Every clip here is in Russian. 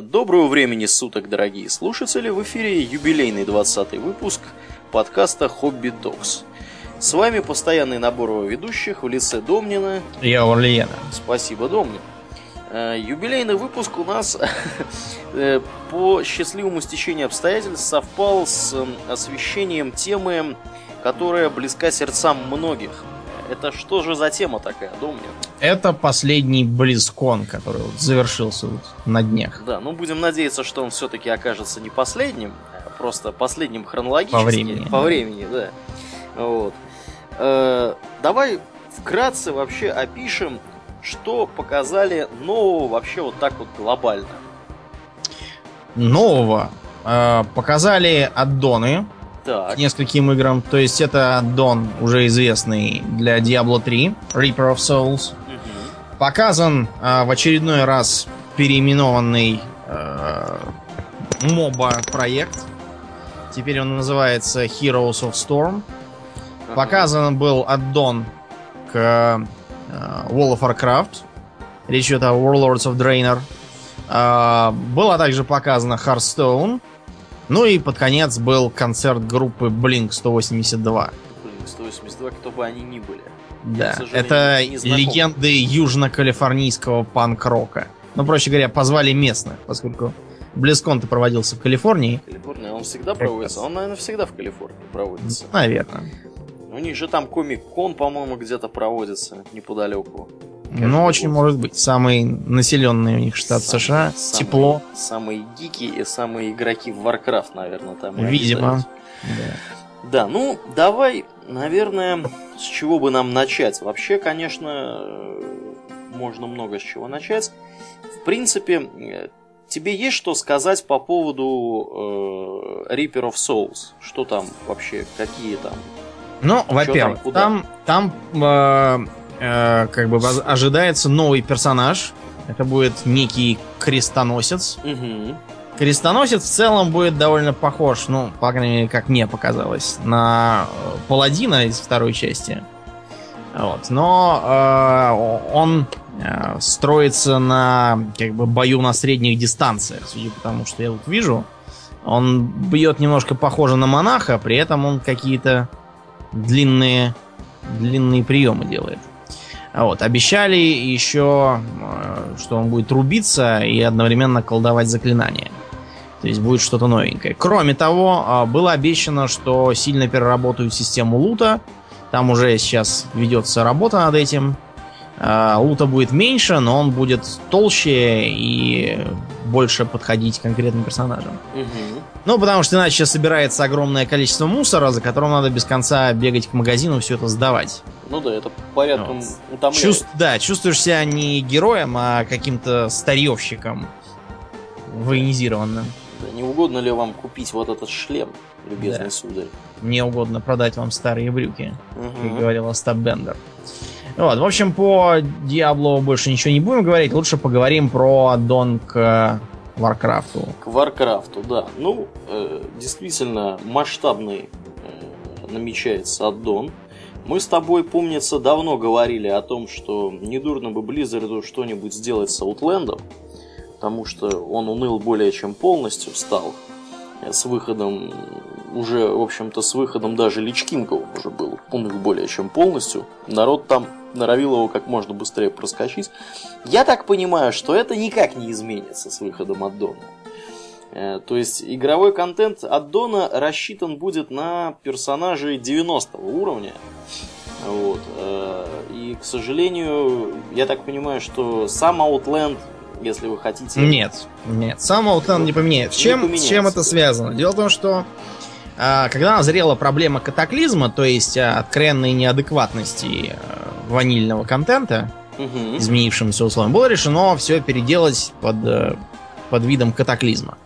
Доброго времени суток, дорогие слушатели! В эфире юбилейный 20 выпуск подкаста «Хобби Докс». С вами постоянный набор ведущих в лице Домнина. Я Орлиена. Спасибо, Домнин. Э, юбилейный выпуск у нас э, по счастливому стечению обстоятельств совпал с освещением темы, которая близка сердцам многих – это что же за тема такая, Домнин? Это последний Близкон, который вот завершился вот на днях. Да, ну будем надеяться, что он все-таки окажется не последним, а просто последним хронологически. По времени. По времени, да. Вот. Э, давай вкратце вообще опишем, что показали нового вообще вот так вот глобально. Нового. Э, показали аддоны так. к нескольким играм. То есть это аддон, уже известный для Diablo 3, Reaper of Souls. Угу. Показан а, в очередной раз переименованный а, моба проект. Теперь он называется Heroes of Storm. Ага. Показан был аддон к а, World of Warcraft. Речь идет о Warlords of Draenor. А, была также показана Hearthstone. Ну и под конец был концерт группы Blink 182. Blink 182, кто бы они ни были. Да, Я, это легенды южно-калифорнийского панк-рока. Ну, проще говоря, позвали местных, поскольку Близкон-то проводился в Калифорнии. Калифорния, он всегда как проводится? Он, наверное, всегда в Калифорнии проводится. Наверное. У них же там комик-кон, по-моему, где-то проводится неподалеку. Ну, очень может быть. Самый населенный у них штат самый, США. Самый, Тепло. Самые гики и самые игроки в Warcraft, наверное, там. Видимо. Да. да, ну, давай, наверное, с чего бы нам начать? Вообще, конечно, можно много с чего начать. В принципе, тебе есть что сказать по поводу э, Reaper of Souls? Что там вообще, какие там? Ну, во-первых, там, там, там э, э, как бы ожидается новый персонаж. Это будет некий крестоносец. Угу. Крестоносец в целом будет довольно похож, ну, по крайней мере, как мне показалось, на э, паладина из второй части. Вот. Но э, он э, строится на как бы бою на средних дистанциях, судя по тому, что я тут вижу. Он бьет немножко похоже на монаха, при этом он какие-то длинные, длинные приемы делает. Вот. Обещали еще, э, что он будет рубиться и одновременно колдовать заклинания. То есть будет что-то новенькое. Кроме того, э, было обещано, что сильно переработают систему лута. Там уже сейчас ведется работа над этим. Э, лута будет меньше, но он будет толще и больше подходить конкретным персонажам. Угу. Ну, потому что иначе собирается огромное количество мусора, за которым надо без конца бегать к магазину все это сдавать. Ну да, это порядком вот. утомляет. Чувств, да, чувствуешь себя не героем, а каким-то старьевщиком военизированным. Да, не угодно ли вам купить вот этот шлем, любезный да. сударь? Мне угодно продать вам старые брюки, угу. как говорил Остап Бендер. Вот, в общем, по Diablo больше ничего не будем говорить. Лучше поговорим про аддон к Warcraft у. К Warcraft у, да. Ну, э, действительно, масштабный э, намечается аддон. Мы с тобой, помнится, давно говорили о том, что недурно бы Blizzard у что-нибудь сделать с Outland ом, потому что он уныл более чем полностью стал с выходом, уже, в общем-то, с выходом даже Личкинга уже был уныл более чем полностью. Народ там норовил его как можно быстрее проскочить. Я так понимаю, что это никак не изменится с выходом аддона. Э, то есть игровой контент аддона рассчитан будет на персонажей 90 уровня. Вот. Э, и, к сожалению, я так понимаю, что сам Outland, если вы хотите... Нет, нет, сам Outland не поменяется. С чем, с чем это связано? Дело в том, что а, когда назрела проблема катаклизма, то есть откровенной неадекватности э, ванильного контента, угу. изменившимся условиям, было решено все переделать под, под видом катаклизма.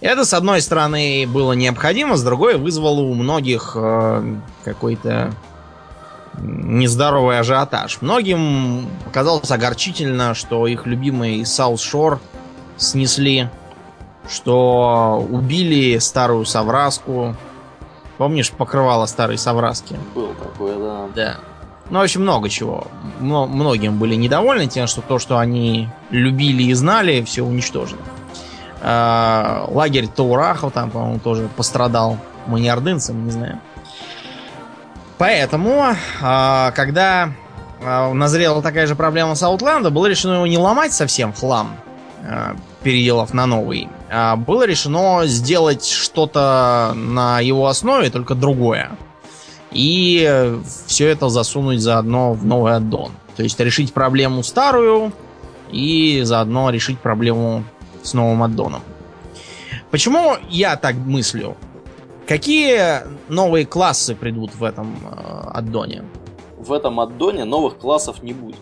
Это, с одной стороны, было необходимо, с другой вызвало у многих э, какой-то нездоровый ажиотаж. Многим показалось огорчительно, что их любимый Саус Шор снесли, что убили старую совраску. Помнишь, покрывало старой совраски? Был такое, да. Да. Ну, в общем, много чего. Многим были недовольны тем, что то, что они любили и знали, все уничтожено. Э, лагерь Таурахов там, по-моему, тоже пострадал. Мы не ордынцы, мы не знаем. Поэтому, э, когда э, назрела такая же проблема с Outland, было решено его не ломать совсем в хлам, э, переделав на новый, а было решено сделать что-то на его основе, только другое. И все это засунуть заодно в новый аддон. То есть решить проблему старую и заодно решить проблему с новым аддоном. Почему я так мыслю? Какие новые классы придут в этом э, аддоне? В этом аддоне новых классов не будет.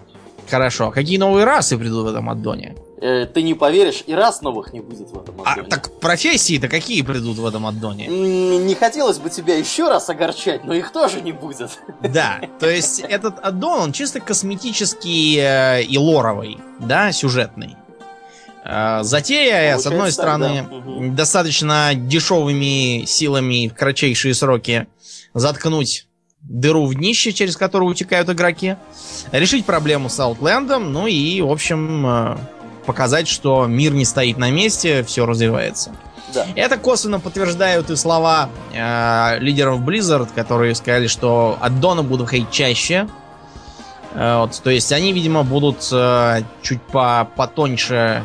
Хорошо. Какие новые расы придут в этом аддоне? Э, ты не поверишь, и раз новых не будет в этом аддоне. А так профессии-то какие придут в этом аддоне? Не хотелось бы тебя еще раз огорчать, но их тоже не будет. Да, то есть этот аддон, он чисто косметический э, и лоровый, да, сюжетный. Э, затея, Получается, с одной стороны, да. угу. достаточно дешевыми силами в кратчайшие сроки заткнуть дыру в днище, через которую утекают игроки, решить проблему с Аутлендом, ну и, в общем, э, показать, что мир не стоит на месте, все развивается. Да. Это косвенно подтверждают и слова э, лидеров Blizzard, которые сказали, что аддоны будут ходить чаще. Э, вот, то есть они, видимо, будут э, чуть по потоньше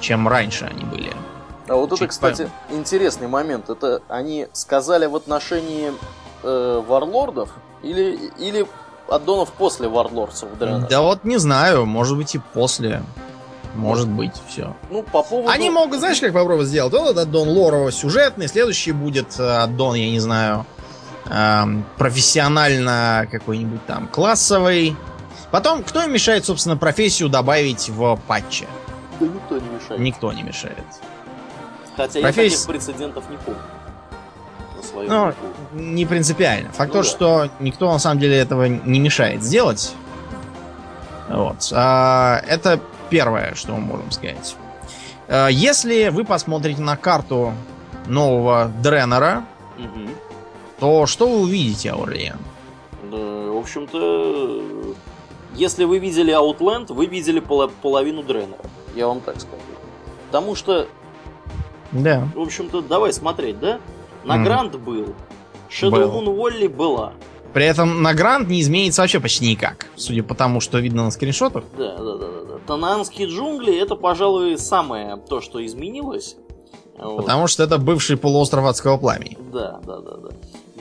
чем раньше они были. А вот Чуть это, кстати, по... интересный момент. Это они сказали в отношении э, варлордов или, или аддонов после варлордсов Да вот не знаю, может быть и после. Может быть, все. Ну, по поводу... Они могут, знаешь, как попробовать сделать? Вот этот аддон лорово сюжетный, следующий будет э, аддон, я не знаю, эм, профессионально какой-нибудь там классовый. Потом, кто им мешает, собственно, профессию добавить в патче? Да никто не мешает. Никто не мешает. Хотя Профессия... я таких прецедентов не помню. Ну, не принципиально. Факт ну, то, да. что никто на самом деле этого не мешает сделать. Вот. А, это первое, что мы можем сказать. А, если вы посмотрите на карту нового Дренера, угу. то что вы увидите, Аурлиен? Да, в общем-то, если вы видели Outland, вы видели пол половину Дренера. Я вам так скажу. Потому что... Да. В общем-то, давай смотреть, да? На mm. Гранд был. Shadow. Moon Волли была. При этом на Гранд не изменится вообще почти никак, судя по тому, что видно на скриншотах. Да, да, да, да. Танаанские джунгли это, пожалуй, самое то, что изменилось. Потому вот. что это бывший полуостров адского пламени. Да, да, да, да.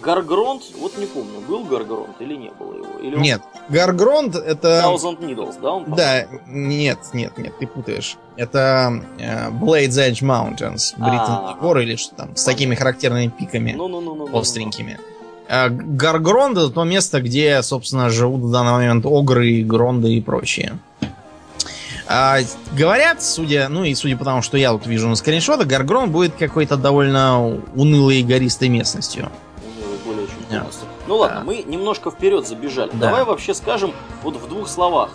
Гаргронт, вот не помню, был Гаргронт или не было его? Или он... Нет, Гаргронт это... Thousand Needles, да? Он, да, нет, нет, нет, ты путаешь. Это э, Blade's Edge Mountains, британские горы или что там, с такими характерными пиками ну, ну, ну, ну, остренькими. Э, Гаргронд это то место, где, собственно, живут в данный момент огры, гронды и прочие. А, говорят, судя, ну и судя по тому, что я тут вижу на скриншотах, Гаргрон будет какой-то довольно унылой и гористой местностью. Yeah. Ну ладно, да. мы немножко вперед забежали. Да. Давай вообще скажем вот в двух словах.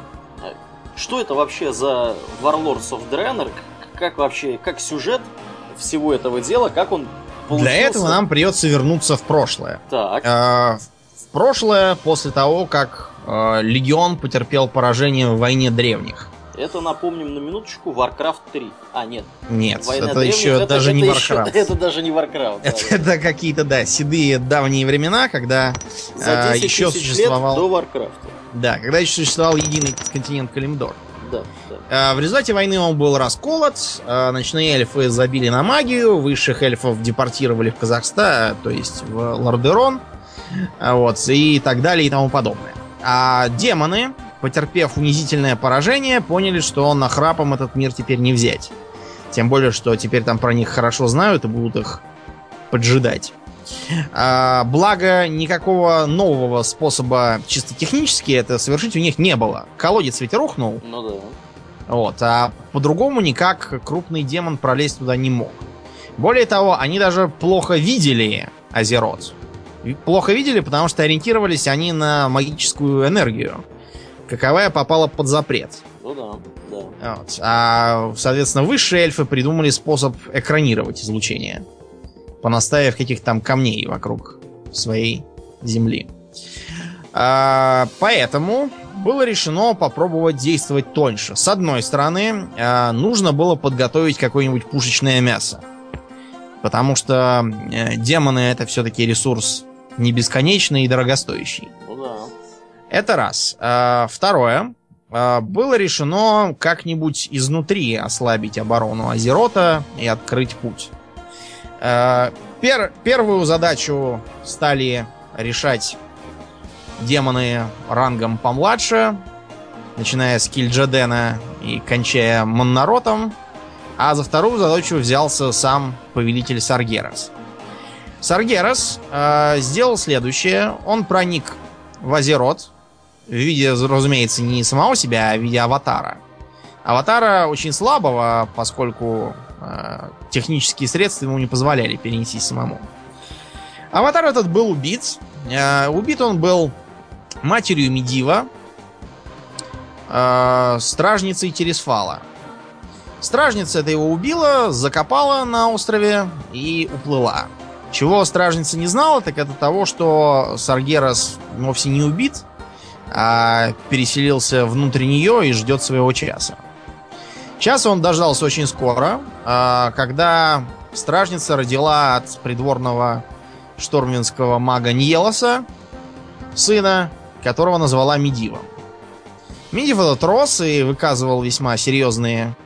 Что это вообще за Warlords of Draenor? Как вообще, как сюжет всего этого дела, как он получился? Для этого нам придется вернуться в прошлое. Так. Э, в прошлое после того, как э, Легион потерпел поражение в войне древних. Это, напомним на минуточку, Warcraft 3. А, нет. Нет, Война это древних, еще это, даже это, не Warcraft. Еще, это даже не Warcraft. Это, да, это какие-то, да, седые давние времена, когда За 10 э, еще существовал... Лет до Warcraft. Да, когда еще существовал единый континент Калимдор. Да. Э, в результате войны он был расколот, э, ночные эльфы забили на магию, высших эльфов депортировали в Казахстан, то есть в Лордерон, вот, и так далее и тому подобное. А демоны, потерпев унизительное поражение, поняли, что на храпом этот мир теперь не взять. Тем более, что теперь там про них хорошо знают и будут их поджидать. А, благо, никакого нового способа чисто технически это совершить у них не было. Колодец ведь рухнул. Ну да. Вот, а по-другому никак крупный демон пролезть туда не мог. Более того, они даже плохо видели Азерот. Плохо видели, потому что ориентировались они на магическую энергию каковая попала под запрет. Ну да, да. Вот. А, соответственно, высшие эльфы придумали способ экранировать излучение, понаставив каких-то там камней вокруг своей земли. А, поэтому было решено попробовать действовать тоньше. С одной стороны, э, нужно было подготовить какое-нибудь пушечное мясо. Потому что э, демоны это все-таки ресурс не бесконечный и дорогостоящий. Ну да. Это раз. Э, второе. Было решено как-нибудь изнутри ослабить оборону Азерота и открыть путь. Пер первую задачу стали решать демоны рангом помладше, начиная с Кильджадена и кончая Моннаротом, а за вторую задачу взялся сам повелитель Саргерас. Саргерас э, сделал следующее. Он проник в Азерот в виде, разумеется, не самого себя, а в виде аватара. Аватара очень слабого, поскольку э, технические средства ему не позволяли перенести самому. Аватар этот был убит. Э, убит он был матерью Медива, э, стражницей Тересфала. Стражница это его убила, закопала на острове и уплыла. Чего стражница не знала, так это того, что Саргерас вовсе не убит, а переселился внутрь нее и ждет своего часа. Час он дождался очень скоро, э, когда стражница родила от придворного шторминского мага Ньелоса сына, которого назвала Медивом. Медив этот рос и выказывал весьма серьезные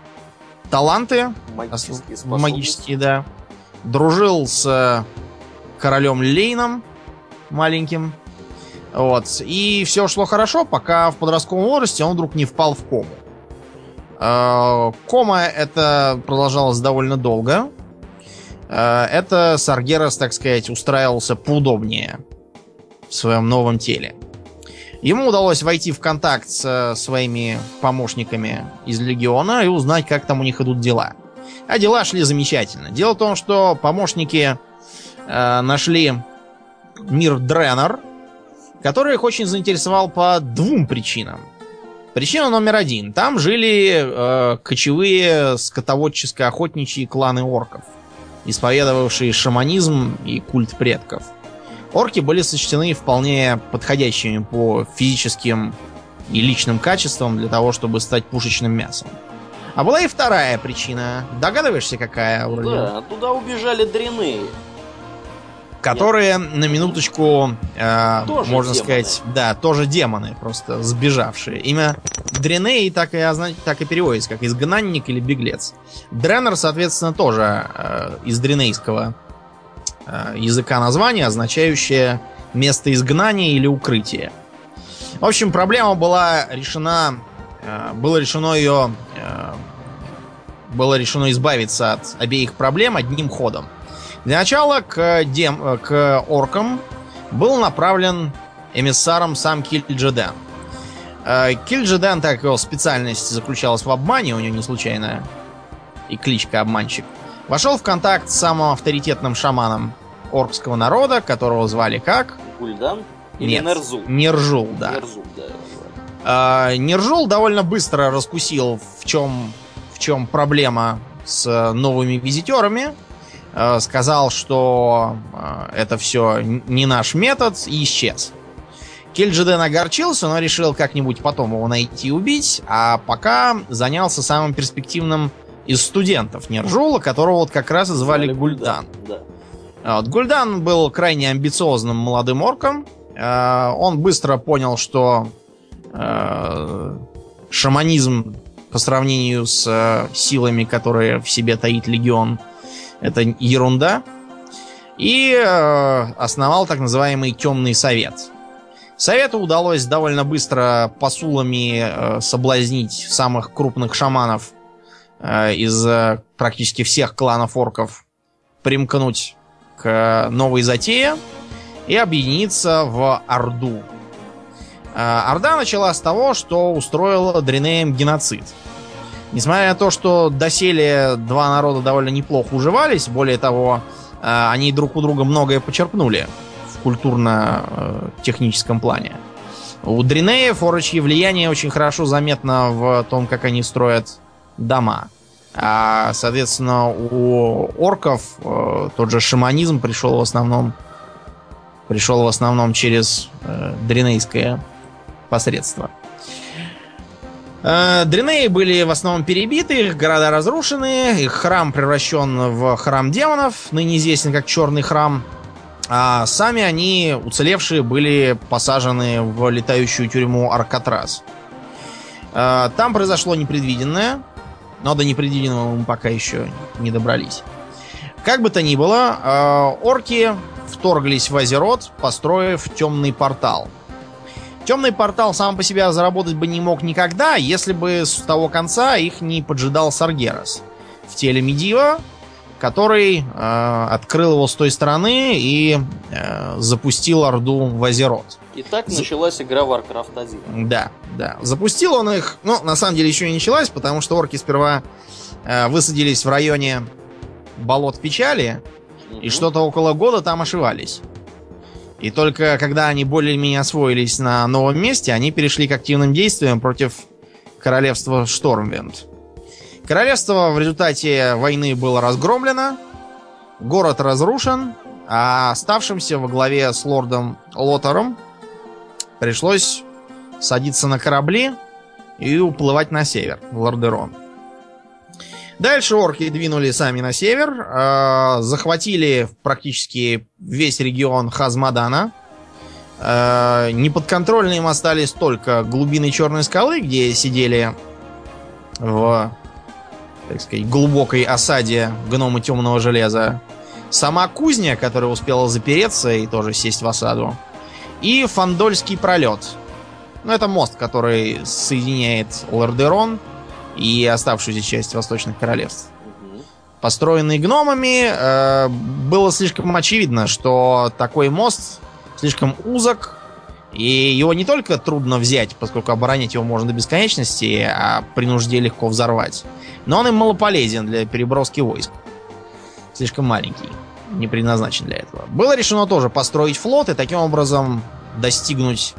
таланты. Магические, магические да. Дружил с королем Лейном маленьким. Вот. И все шло хорошо, пока в подростковом возрасте он вдруг не впал в кому. Э, кома это продолжалось довольно долго. Э, это Саргерас, так сказать, устраивался поудобнее в своем новом теле. Ему удалось войти в контакт со своими помощниками из Легиона и узнать, как там у них идут дела. А дела шли замечательно. Дело в том, что помощники э, нашли мир Дренер, который их очень заинтересовал по двум причинам. Причина номер один. Там жили э, кочевые скотоводческо-охотничьи кланы орков, исповедовавшие шаманизм и культ предков. Орки были сочтены вполне подходящими по физическим и личным качествам для того, чтобы стать пушечным мясом. А была и вторая причина. Догадываешься, какая? Да, туда убежали дряны. Которые, Нет. на минуточку, э, можно демоны. сказать, да, тоже демоны, просто сбежавшие. Имя Дреней так и, так и переводится, как изгнанник или беглец. Дренер, соответственно, тоже э, из дренейского языка название, означающее место изгнания или укрытия. В общем, проблема была решена, э, было решено ее, э, было решено избавиться от обеих проблем одним ходом. Для начала к, дем, к оркам был направлен эмиссаром сам Кильджеден. Кильджеден, так его специальность заключалась в обмане, у него не случайная и кличка обманщик – Вошел в контакт с самым авторитетным шаманом оркского народа, которого звали как? Гульдан? Или Нет, Нерзул? Нержул, да. Нерзул, да. А, Нержул довольно быстро раскусил, в чем, в чем проблема с новыми визитерами. А, сказал, что а, это все не наш метод, и исчез. Кельджиден огорчился, но решил как-нибудь потом его найти и убить, а пока занялся самым перспективным из студентов Нержула, которого вот как раз и звали Гульдан. Да. А вот, Гульдан был крайне амбициозным молодым орком. А, он быстро понял, что э, шаманизм по сравнению с э, силами, которые в себе таит легион, это ерунда. И э, основал так называемый темный совет. Совету удалось довольно быстро посулами соблазнить самых крупных шаманов Э, из э, практически всех кланов орков примкнуть к новой затее и объединиться в Орду. Э, Орда начала с того, что устроила Дринеем геноцид. Несмотря на то, что доселе два народа довольно неплохо уживались, более того, они друг у друга многое почерпнули в культурно-техническом плане. У Дринеев орочье влияние очень хорошо заметно в том, как они строят дома. А, соответственно, у орков э, тот же шаманизм пришел в основном пришел в основном через э, дренейское посредство. Э, Дринеи были в основном перебиты, их города разрушены, их храм превращен в храм демонов, ныне известен как Черный храм. А сами они, уцелевшие, были посажены в летающую тюрьму Аркатрас. Э, там произошло непредвиденное, но до непредвиденного мы пока еще не добрались. Как бы то ни было, э, орки вторглись в Азерот, построив темный портал – Темный портал сам по себе заработать бы не мог никогда, если бы с того конца их не поджидал Саргерас в теле Медива, который э, открыл его с той стороны и э, запустил Орду в Азерот. И так началась игра Warcraft 1. Да, да. Запустил он их, ну, на самом деле еще не началась, потому что орки сперва э, высадились в районе болот печали, угу. и что-то около года там ошивались. И только когда они более-менее освоились на новом месте, они перешли к активным действиям против королевства Штормвенд. Королевство в результате войны было разгромлено, город разрушен, а оставшимся во главе с лордом Лотером пришлось садиться на корабли и уплывать на север, в Лордерон. Дальше орки двинули сами на север, э, захватили практически весь регион Хазмадана. Э, неподконтрольны им остались только глубины Черной скалы, где сидели в, так сказать, глубокой осаде гномы темного железа. Сама кузня, которая успела запереться и тоже сесть в осаду. И Фандольский пролет. Ну, это мост, который соединяет Лордерон и оставшуюся часть восточных королевств. Построенный гномами, э, было слишком очевидно, что такой мост слишком узок, и его не только трудно взять, поскольку оборонять его можно до бесконечности, а при нужде легко взорвать, но он и малополезен для переброски войск. Слишком маленький, не предназначен для этого. Было решено тоже построить флот и таким образом достигнуть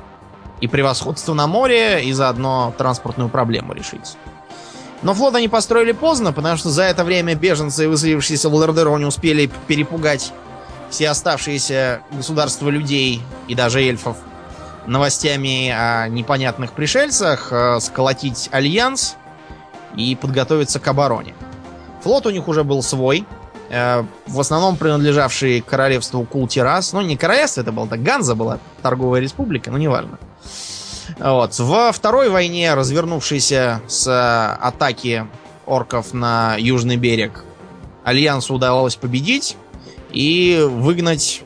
и превосходства на море, и заодно транспортную проблему решить. Но флот они построили поздно, потому что за это время беженцы, выселившиеся в Лордероне, успели перепугать все оставшиеся государства людей и даже эльфов новостями о непонятных пришельцах, э, сколотить альянс и подготовиться к обороне. Флот у них уже был свой, э, в основном принадлежавший королевству Култирас. Ну, не королевство, это было так, Ганза была, торговая республика, но неважно. важно. Вот. Во второй войне, развернувшейся с э, атаки орков на южный берег, Альянсу удалось победить и выгнать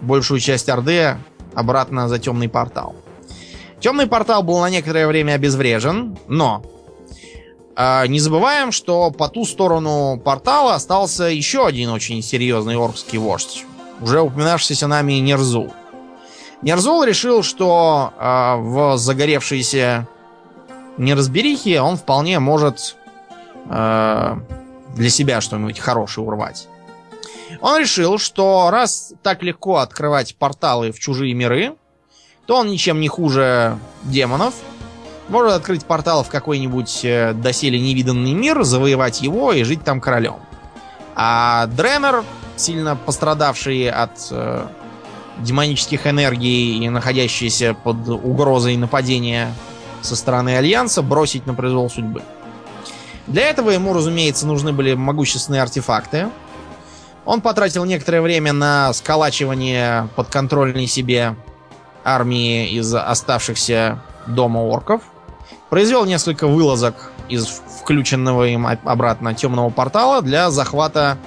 большую часть Орды обратно за темный портал. Темный портал был на некоторое время обезврежен, но э, не забываем, что по ту сторону портала остался еще один очень серьезный оркский вождь, уже упоминавшийся нами Нерзул. Нерзол решил, что э, в загоревшейся неразберихе он вполне может э, для себя что-нибудь хорошее урвать. Он решил, что раз так легко открывать порталы в чужие миры, то он ничем не хуже демонов. Может открыть портал в какой-нибудь э, доселе невиданный мир, завоевать его и жить там королем. А Дремер, сильно пострадавший от э, демонических энергий и находящиеся под угрозой нападения со стороны Альянса бросить на произвол судьбы. Для этого ему, разумеется, нужны были могущественные артефакты. Он потратил некоторое время на сколачивание подконтрольной себе армии из оставшихся дома орков. Произвел несколько вылазок из включенного им обратно темного портала для захвата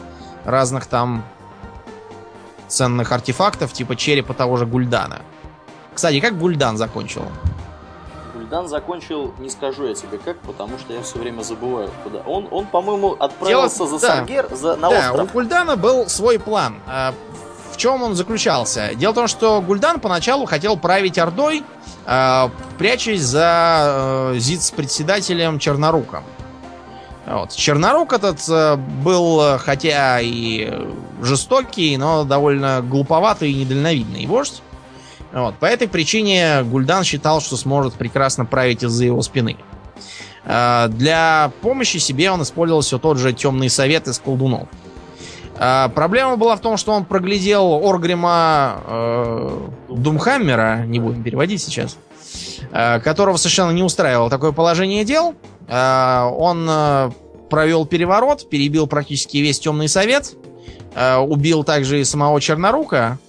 разных там ценных артефактов, типа черепа того же Гульдана. Кстати, как Гульдан закончил? Гульдан закончил, не скажу я тебе как, потому что я все время забываю, куда. Он, он по-моему, отправился Дело... за да. Саргер, за, на да, остров. у Гульдана был свой план. А, в чем он заключался? Дело в том, что Гульдан поначалу хотел править Ордой, а, прячась за э, ЗИЦ-председателем Черноруком. Вот. Чернорук этот э, был, хотя и жестокий, но довольно глуповатый и недальновидный вождь. Вот. По этой причине Гульдан считал, что сможет прекрасно править из-за его спины. Э, для помощи себе он использовал все тот же темный совет из колдунов. Проблема была в том, что он проглядел Оргрима э, Думхаммера, не будем переводить сейчас, э, которого совершенно не устраивало такое положение дел. Он э, провел переворот, перебил практически весь темный совет, убил также и самого Чернорука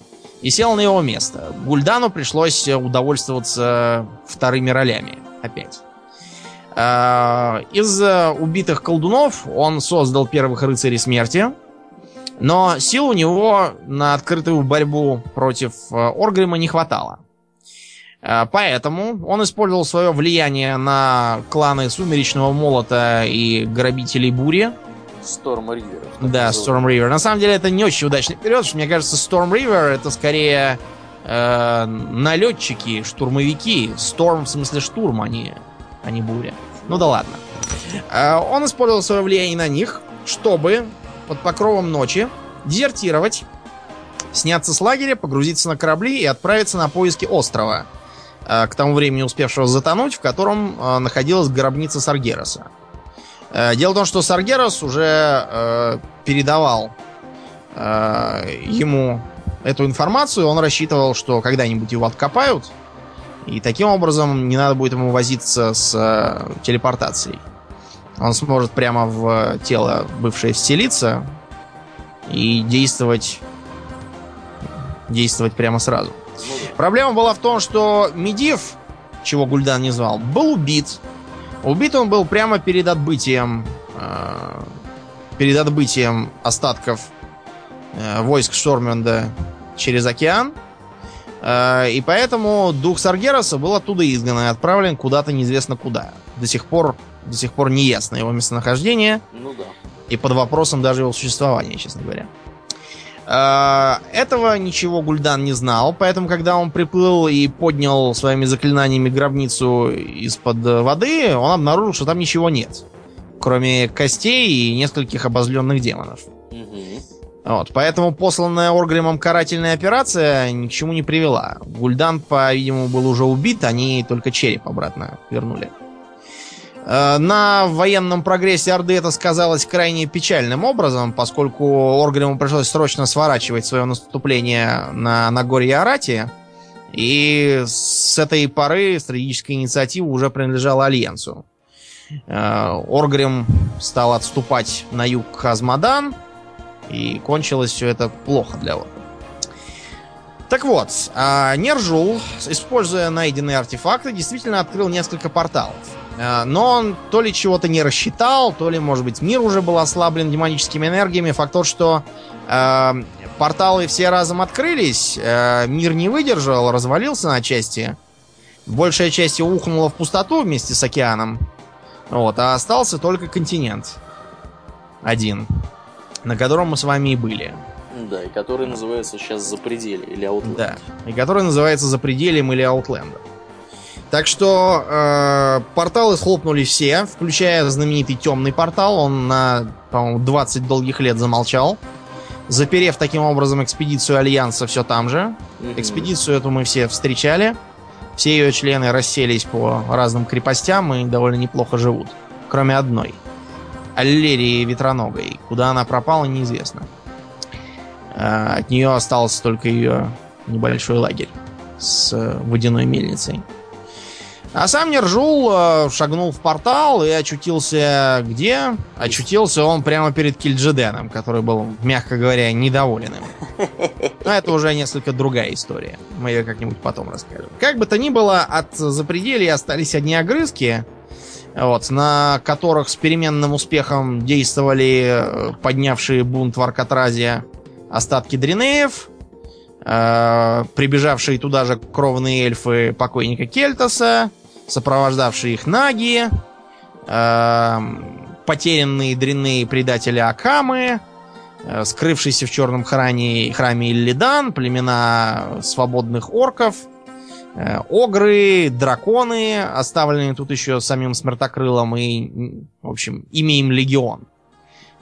и сел на его место. Гульдану пришлось удовольствоваться вторыми ролями опять. Из убитых колдунов он создал первых рыцарей смерти, но сил у него на открытую борьбу против э, Оргрима не хватало. Э, поэтому он использовал свое влияние на кланы Сумеречного Молота и Грабителей Бури. Storm River. Да, Storm River. На самом деле это не очень удачный период, что мне кажется, Storm River это скорее э, налетчики, штурмовики. Storm в смысле штурм, а не, а не буря. Ну да ладно. Э, он использовал свое влияние на них, чтобы под покровом ночи дезертировать, сняться с лагеря, погрузиться на корабли и отправиться на поиски острова, э, к тому времени успевшего затонуть, в котором э, находилась гробница Саргероса. Э, дело в том, что Саргерос уже передавал ему эту информацию, он рассчитывал, что когда-нибудь его откопают, и таким образом не надо будет ему возиться с телепортацией. Он сможет прямо в тело бывшее вселиться и действовать действовать прямо сразу. Проблема была в том, что Медив, чего Гульдан не звал, был убит. Убит он был прямо перед отбытием э, перед отбытием остатков э, войск Шторменда через океан. Э, и поэтому дух Саргераса был оттуда изгнан и отправлен куда-то неизвестно куда. До сих пор до сих пор не ясно его местонахождение. Ну да. И под вопросом даже его существования, честно говоря. А, этого ничего Гульдан не знал, поэтому, когда он приплыл и поднял своими заклинаниями гробницу из-под воды, он обнаружил, что там ничего нет. Кроме костей и нескольких обозленных демонов. Вот, поэтому посланная Оргримом карательная операция ни к чему не привела. Гульдан, по-видимому, был уже убит, они только череп обратно вернули. Э, на военном прогрессе Орды это сказалось крайне печальным образом, поскольку Оргриму пришлось срочно сворачивать свое наступление на Нагорье Арати. И с этой поры стратегическая инициатива уже принадлежала Альянсу. Э, Оргрим стал отступать на юг Хазмадан, и кончилось все это плохо для Оргрима. Так вот, а Нержул, используя найденные артефакты, действительно открыл несколько порталов. Э, но он то ли чего-то не рассчитал, то ли, может быть, мир уже был ослаблен демоническими энергиями. Факт тот, что э, порталы все разом открылись, э, мир не выдержал, развалился на части. Большая часть его ухнула в пустоту вместе с океаном. Вот, а остался только континент. Один. На котором мы с вами и были. Да, и который называется сейчас Запределье или Outland. Да, и который называется Запредельем или Outland. Так что э, порталы схлопнули все, включая знаменитый темный портал. Он на, по-моему, 20 долгих лет замолчал. Заперев таким образом экспедицию Альянса все там же. Mm-hmm. Экспедицию эту мы все встречали. Все ее члены расселись по разным крепостям и довольно неплохо живут. Кроме одной. Аллерии Ветроногой. Куда она пропала, неизвестно. Э, от нее остался только ее небольшой лагерь с водяной мельницей. А сам Нержул э, шагнул в портал и очутился где? Очутился он прямо перед Кильджиденом, который был, мягко говоря, недоволен им. Но это уже несколько другая история. Мы ее как-нибудь потом расскажем. Как бы то ни было, от запределья остались одни огрызки, вот, на которых с переменным успехом действовали э, поднявшие бунт в Аркатразе остатки Дринеев, э, прибежавшие туда же кровные эльфы покойника Кельтаса, сопровождавшие их наги, э, потерянные дрянные предатели Акамы, э, скрывшийся в черном храме, храме Иллидан, племена свободных орков, э, огры, драконы, оставленные тут еще самим Смертокрылом и, в общем, имеем легион.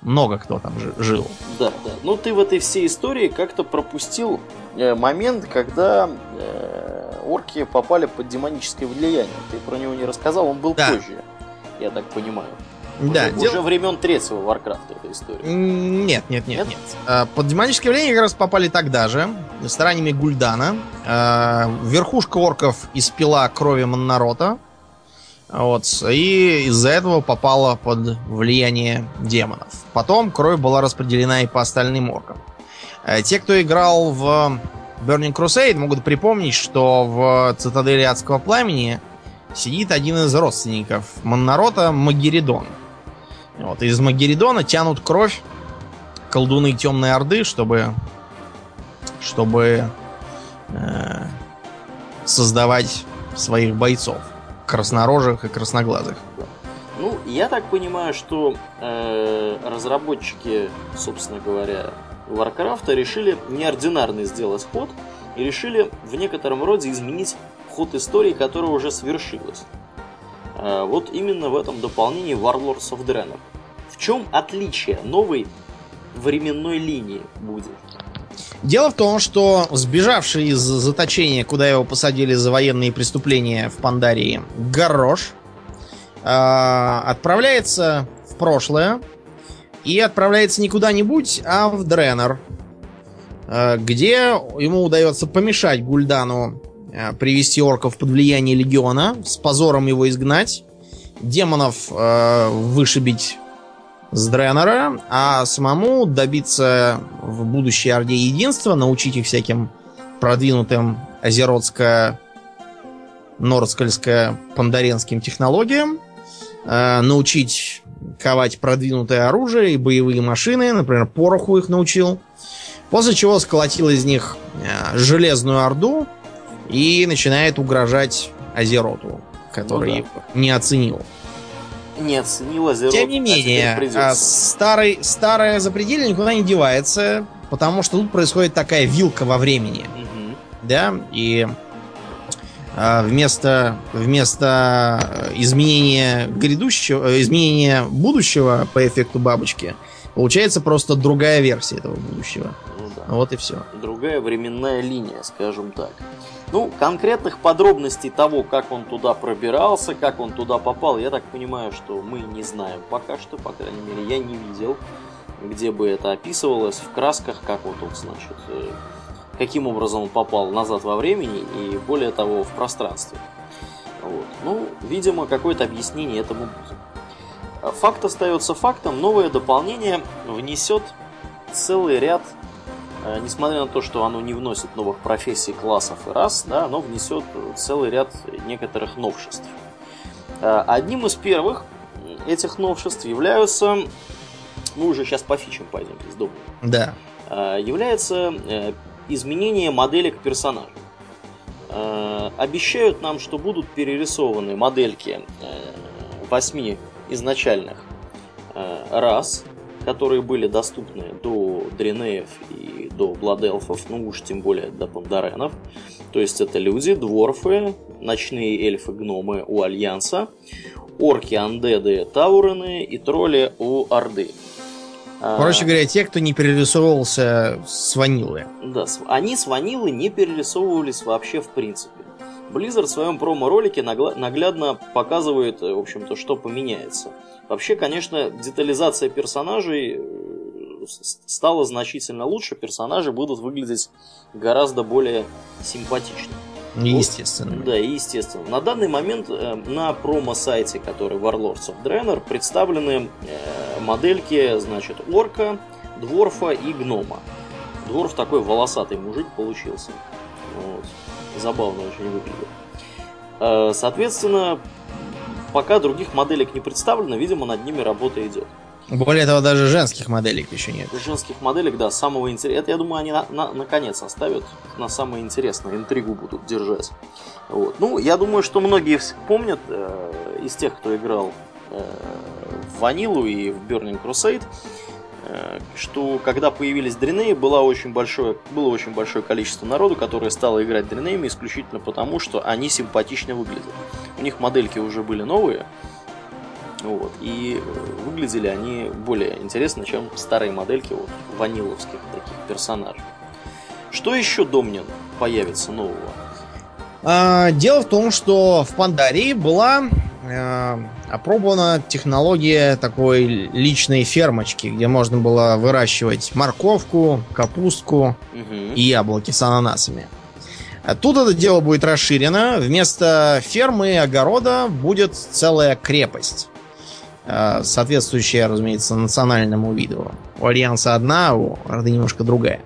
Много кто там жил. Да, да. Ну, ты в этой всей истории как-то пропустил э, момент, когда э, орки попали под демоническое влияние. Ты про него не рассказал, он был да. позже, я так понимаю. Да, уже, дел... уже времен третьего Варкрафта эта история. Нет, нет, нет, нет. нет. А, под демоническое влияние как раз попали тогда же. стараниями Гульдана. Э, верхушка орков испила крови Моннарота. Вот, и из-за этого попала под влияние демонов. Потом кровь была распределена и по остальным оркам. Э, те, кто играл в Burning Crusade, могут припомнить, что в Цитадели Адского Пламени сидит один из родственников Моннарота Магеридон. Вот, из Магеридона тянут кровь колдуны Темной Орды, чтобы чтобы э, создавать своих бойцов краснорожих и красноглазых. Ну, я так понимаю, что э, разработчики, собственно говоря, Варкрафта решили неординарный сделать ход и решили в некотором роде изменить ход истории, которая уже свершилась. Э, вот именно в этом дополнении Warlords of Draenor. В чем отличие новой временной линии будет? Дело в том, что сбежавший из заточения, куда его посадили за военные преступления в Пандарии, Горош э, отправляется в прошлое и отправляется не куда-нибудь, а в Дренер, э, где ему удается помешать Гульдану э, привести орков под влияние легиона, с позором его изгнать, демонов э, вышибить с Дренера, а самому добиться в будущей Орде единства, научить их всяким продвинутым азеротско нордскальско пандаренским технологиям, научить ковать продвинутое оружие и боевые машины, например, пороху их научил, после чего сколотил из них э, железную орду и начинает угрожать Азероту, который ну, да. не оценил не оценила Zero. Тем не менее, а старый, старое запределье никуда не девается, потому что тут происходит такая вилка во времени. Угу. Да, и а, вместо, вместо изменения грядущего, э, изменения будущего по эффекту бабочки, получается просто другая версия этого будущего. Ну, да. Вот и все. Другая временная линия, скажем так. Ну, конкретных подробностей того, как он туда пробирался, как он туда попал, я так понимаю, что мы не знаем пока что, по крайней мере, я не видел, где бы это описывалось в красках, как вот он, значит, э, каким образом он попал назад во времени и, более того, в пространстве. Вот. Ну, видимо, какое-то объяснение этому будет. Факт остается фактом, новое дополнение внесет целый ряд Э, несмотря на то, что оно не вносит новых профессий, классов и рас, да, оно внесет целый ряд некоторых новшеств. Э, одним из первых этих новшеств являются, мы уже сейчас по фичам пойдем из дома. Да. Э, является изменение моделек персонажа. Обещают нам, что будут перерисованы модельки восьми изначальных рас, которые были доступны до Дринеев и до Бладелфов, ну уж тем более до Пандаренов. То есть это люди, дворфы, ночные эльфы, гномы у Альянса, орки, андеды, таурены и тролли у Орды. Короче говоря, те, кто не перерисовывался с ванилы. Да, они с ванилы не перерисовывались вообще в принципе. Blizzard в своем промо-ролике наглядно показывает, в общем-то, что поменяется. Вообще, конечно, детализация персонажей э, стала значительно лучше. Персонажи будут выглядеть гораздо более симпатично. Естественно. Да, естественно. На данный момент э, на промо-сайте, который Warlords of Draenor, представлены э, модельки, значит, орка, дворфа и гнома. Дворф такой волосатый мужик получился. Вот. Забавно очень выглядит. Соответственно, пока других моделек не представлено, видимо, над ними работа идет. Более того, даже женских моделек еще нет. Женских моделек, да, самого интересного. Это, я думаю, они на, на, наконец оставят на самое интересное, интригу будут держать. Вот. Ну, я думаю, что многие помнят э, из тех, кто играл э, в Ванилу и в Burning Crusade, Э, что когда появились дренеи, было очень большое, было очень большое количество народу, которое стало играть дренеями исключительно потому, что они симпатично выглядят. У них модельки уже были новые, вот, и э, выглядели они более интересно, чем старые модельки вот, ваниловских таких персонажей. Что еще Домнин появится нового? А, дело в том, что в Пандарии была э, опробована технология такой личной фермочки, где можно было выращивать морковку, капустку угу. и яблоки с ананасами. Тут это дело будет расширено. Вместо фермы и огорода будет целая крепость. Э, соответствующая, разумеется, национальному виду. У Альянса одна, у Орды немножко другая.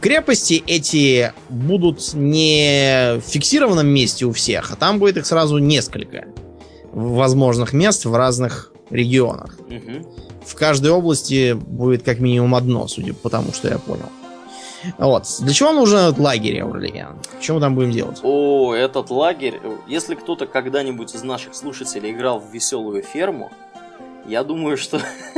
Крепости эти будут не в фиксированном месте у всех, а там будет их сразу несколько возможных мест в разных регионах. Угу. В каждой области будет как минимум одно, судя по тому, что я понял. Вот. Для чего нужен этот лагерь, Аурлиен? Что мы там будем делать? О, этот лагерь. Если кто-то когда-нибудь из наших слушателей играл в веселую ферму, я думаю, что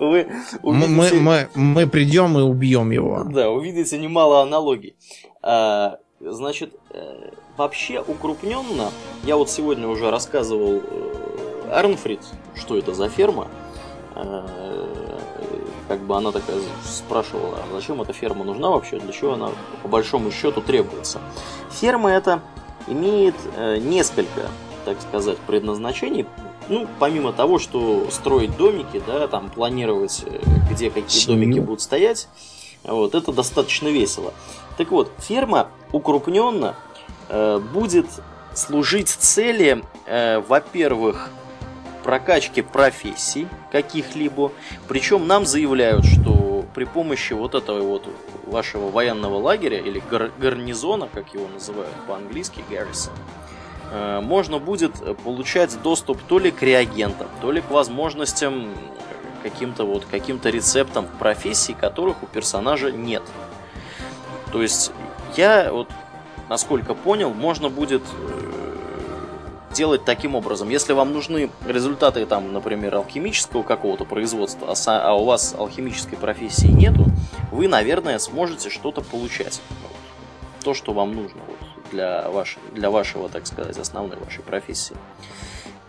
вы увидите... Мы, мы, мы придем и убьем его. Да, увидите немало аналогий. А, значит, э, вообще укрупненно, я вот сегодня уже рассказывал э, Эрнфрид, что это за ферма. А, как бы она такая спрашивала, а зачем эта ферма нужна вообще, для чего она по большому счету требуется. Ферма эта имеет э, несколько, так сказать, предназначений. Ну, помимо того, что строить домики, да, там планировать, э, где какие Семью. домики будут стоять, вот, это достаточно весело. Так вот, ферма укрупненно э, будет служить цели, э, во-первых, прокачки профессий каких-либо. Причем нам заявляют, что при помощи вот этого вот вашего военного лагеря или гар- гарнизона, как его называют по-английски, garrison, Э, можно будет получать доступ то ли к реагентам, то ли к возможностям каким-то вот каким-то рецептам профессий, которых у персонажа нет. То есть я вот насколько понял, можно будет э, делать таким образом. Если вам нужны результаты, там, например, алхимического какого-то производства, а, а у вас алхимической профессии нету, вы, наверное, сможете что-то получать. То, что вам нужно. Вот для, ваш, для вашего, так сказать, основной вашей профессии.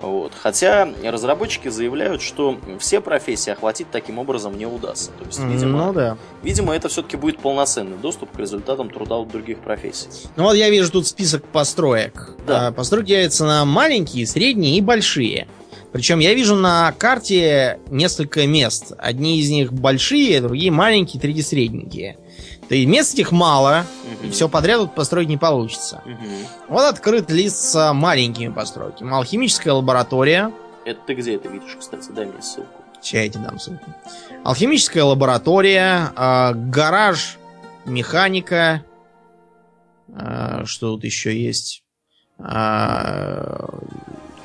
Вот. Хотя разработчики заявляют, что все профессии охватить таким образом не удастся. То есть, видимо, ну, да. видимо это все-таки будет полноценный доступ к результатам труда у других профессий. Ну вот я вижу тут список построек. Да. А, постройки делятся на маленькие, средние и большие. Причем я вижу на карте несколько мест. Одни из них большие, другие маленькие, третьи средненькие. То есть мест этих мало, угу. и все подряд тут построить не получится. Угу. Вот открыт лист с маленькими постройками. Алхимическая лаборатория. Это ты где это видишь, кстати? Дай мне ссылку. Сейчас я тебе дам ссылку. Алхимическая лаборатория, э, гараж, механика. Э, что тут еще есть? Э,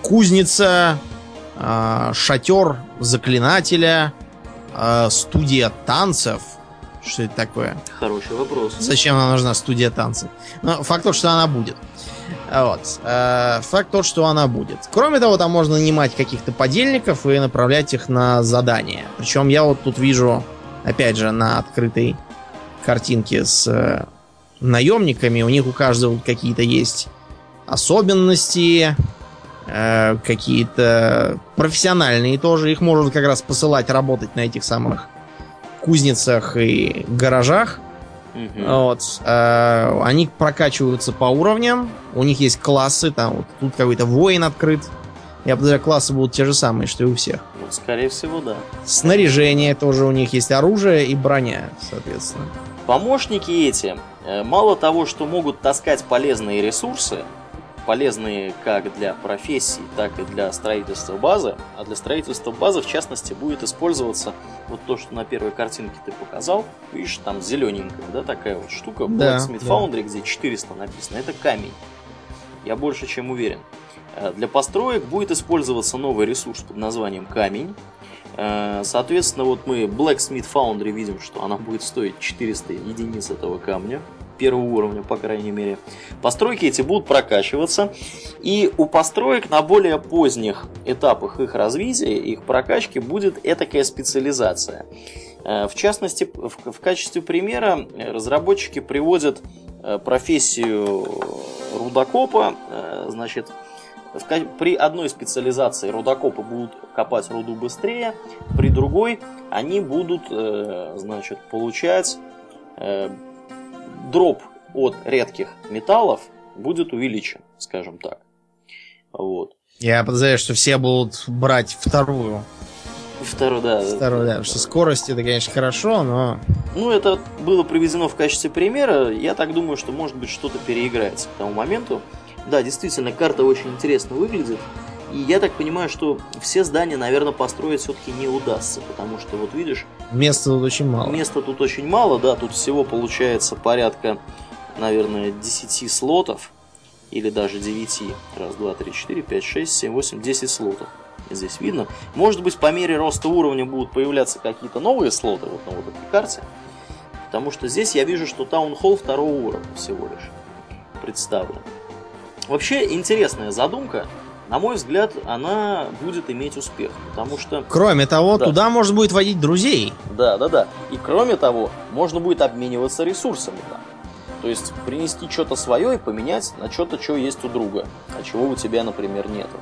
кузница, э, шатер заклинателя, э, студия танцев – что это такое? Хороший вопрос. Зачем нам нужна студия танцев? Но факт тот, что она будет. Вот. Э, факт тот, что она будет. Кроме того, там можно нанимать каких-то подельников и направлять их на задания. Причем я вот тут вижу, опять же, на открытой картинке с э, наемниками. У них у каждого какие-то есть особенности, э, какие-то профессиональные тоже. Их можно как раз посылать работать на этих самых кузницах и гаражах. Угу. Вот. Э, они прокачиваются по уровням. У них есть классы. Там вот тут какой-то воин открыт. Я подозреваю, классы будут те же самые, что и у всех. Ну, скорее всего, да. Снаряжение тоже у них есть. Оружие и броня, соответственно. Помощники эти, э, мало того, что могут таскать полезные ресурсы, полезные как для профессий, так и для строительства базы. А для строительства базы, в частности, будет использоваться вот то, что на первой картинке ты показал. Видишь, там зелененькая, да, такая вот штука. Да, Blacksmith да. Foundry, где 400 написано. Это камень. Я больше чем уверен. Э, для построек будет использоваться новый ресурс под названием камень. Э, соответственно, вот мы Blacksmith Foundry видим, что она будет стоить 400 единиц этого камня первого уровня, по крайней мере. Постройки эти будут прокачиваться, и у построек на более поздних этапах их развития, их прокачки будет этакая специализация. Э, в частности, в качестве примера разработчики приводят э, профессию рудокопа, э, значит, при одной специализации рудокопы будут копать руду быстрее, при другой они будут, значит, получать дроп от редких металлов будет увеличен, скажем так. Вот. Я подозреваю, что все будут брать вторую. Вторую, да. Вторую, да, потому что скорость это, конечно, хорошо, но... Ну, это было приведено в качестве примера. Я так думаю, что, может быть, что-то переиграется к тому моменту. Да, действительно, карта очень интересно выглядит. И я так понимаю, что все здания, наверное, построить все-таки не удастся, потому что, вот видишь... Места тут очень мало. Места тут очень мало, да, тут всего получается порядка, наверное, 10 слотов, или даже 9. Раз, два, три, четыре, пять, шесть, семь, восемь, десять слотов. Здесь видно. Может быть, по мере роста уровня будут появляться какие-то новые слоты вот на вот этой карте. Потому что здесь я вижу, что таунхолл второго уровня всего лишь представлен. Вообще интересная задумка. На мой взгляд, она будет иметь успех, потому что... Кроме того, да. туда можно будет водить друзей. Да, да, да. И кроме того, можно будет обмениваться ресурсами там. То есть принести что-то свое и поменять на что-то, что есть у друга, а чего у тебя, например, нету.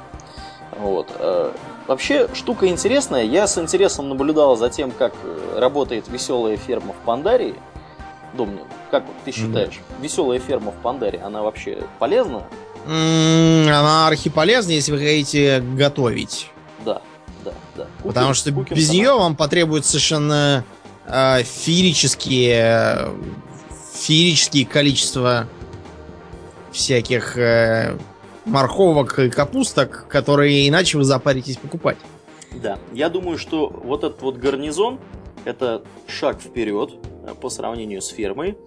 Вот. Э, вообще, штука интересная. Я с интересом наблюдал за тем, как э, работает веселая ферма в Пандарии. Домнин, как ты считаешь, mm-hmm. веселая ферма в Пандаре, она вообще полезна? Она архиполезна, если вы хотите готовить. Да, да, да. Кукин, Потому что Кукин без нее вам потребуется совершенно э, феерические, феерические количество всяких э, морковок и капусток, которые иначе вы запаритесь покупать. Да, я думаю, что вот этот вот гарнизон это шаг вперед э, по сравнению с фермой,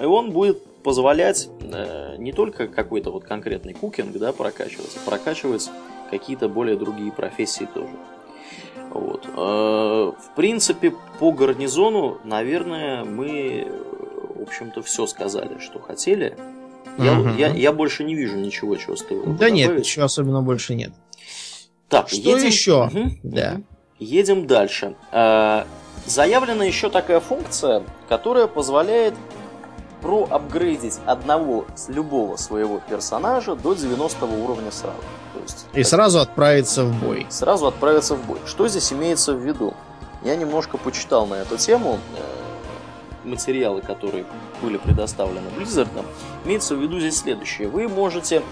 и он будет позволять э, не только какой-то вот конкретный кукинг да, прокачивать, а прокачивать какие-то более другие профессии тоже. Вот. Э, в принципе, по гарнизону, наверное, мы, в общем-то, все сказали, что хотели. Я, угу. я, я больше не вижу ничего, чего стоило. Да добавить. нет, ничего особенно больше нет. Так, что едем... еще? Угу, да. Угу. Едем дальше. Э, заявлена еще такая функция, которая позволяет проапгрейдить одного с любого своего персонажа до 90 уровня сразу. То есть, И сразу отправиться в бой. Сразу отправиться в бой. Что здесь имеется в виду? Я немножко почитал на эту тему э, материалы, которые были предоставлены Blizzard, имеется в виду здесь следующее. Вы можете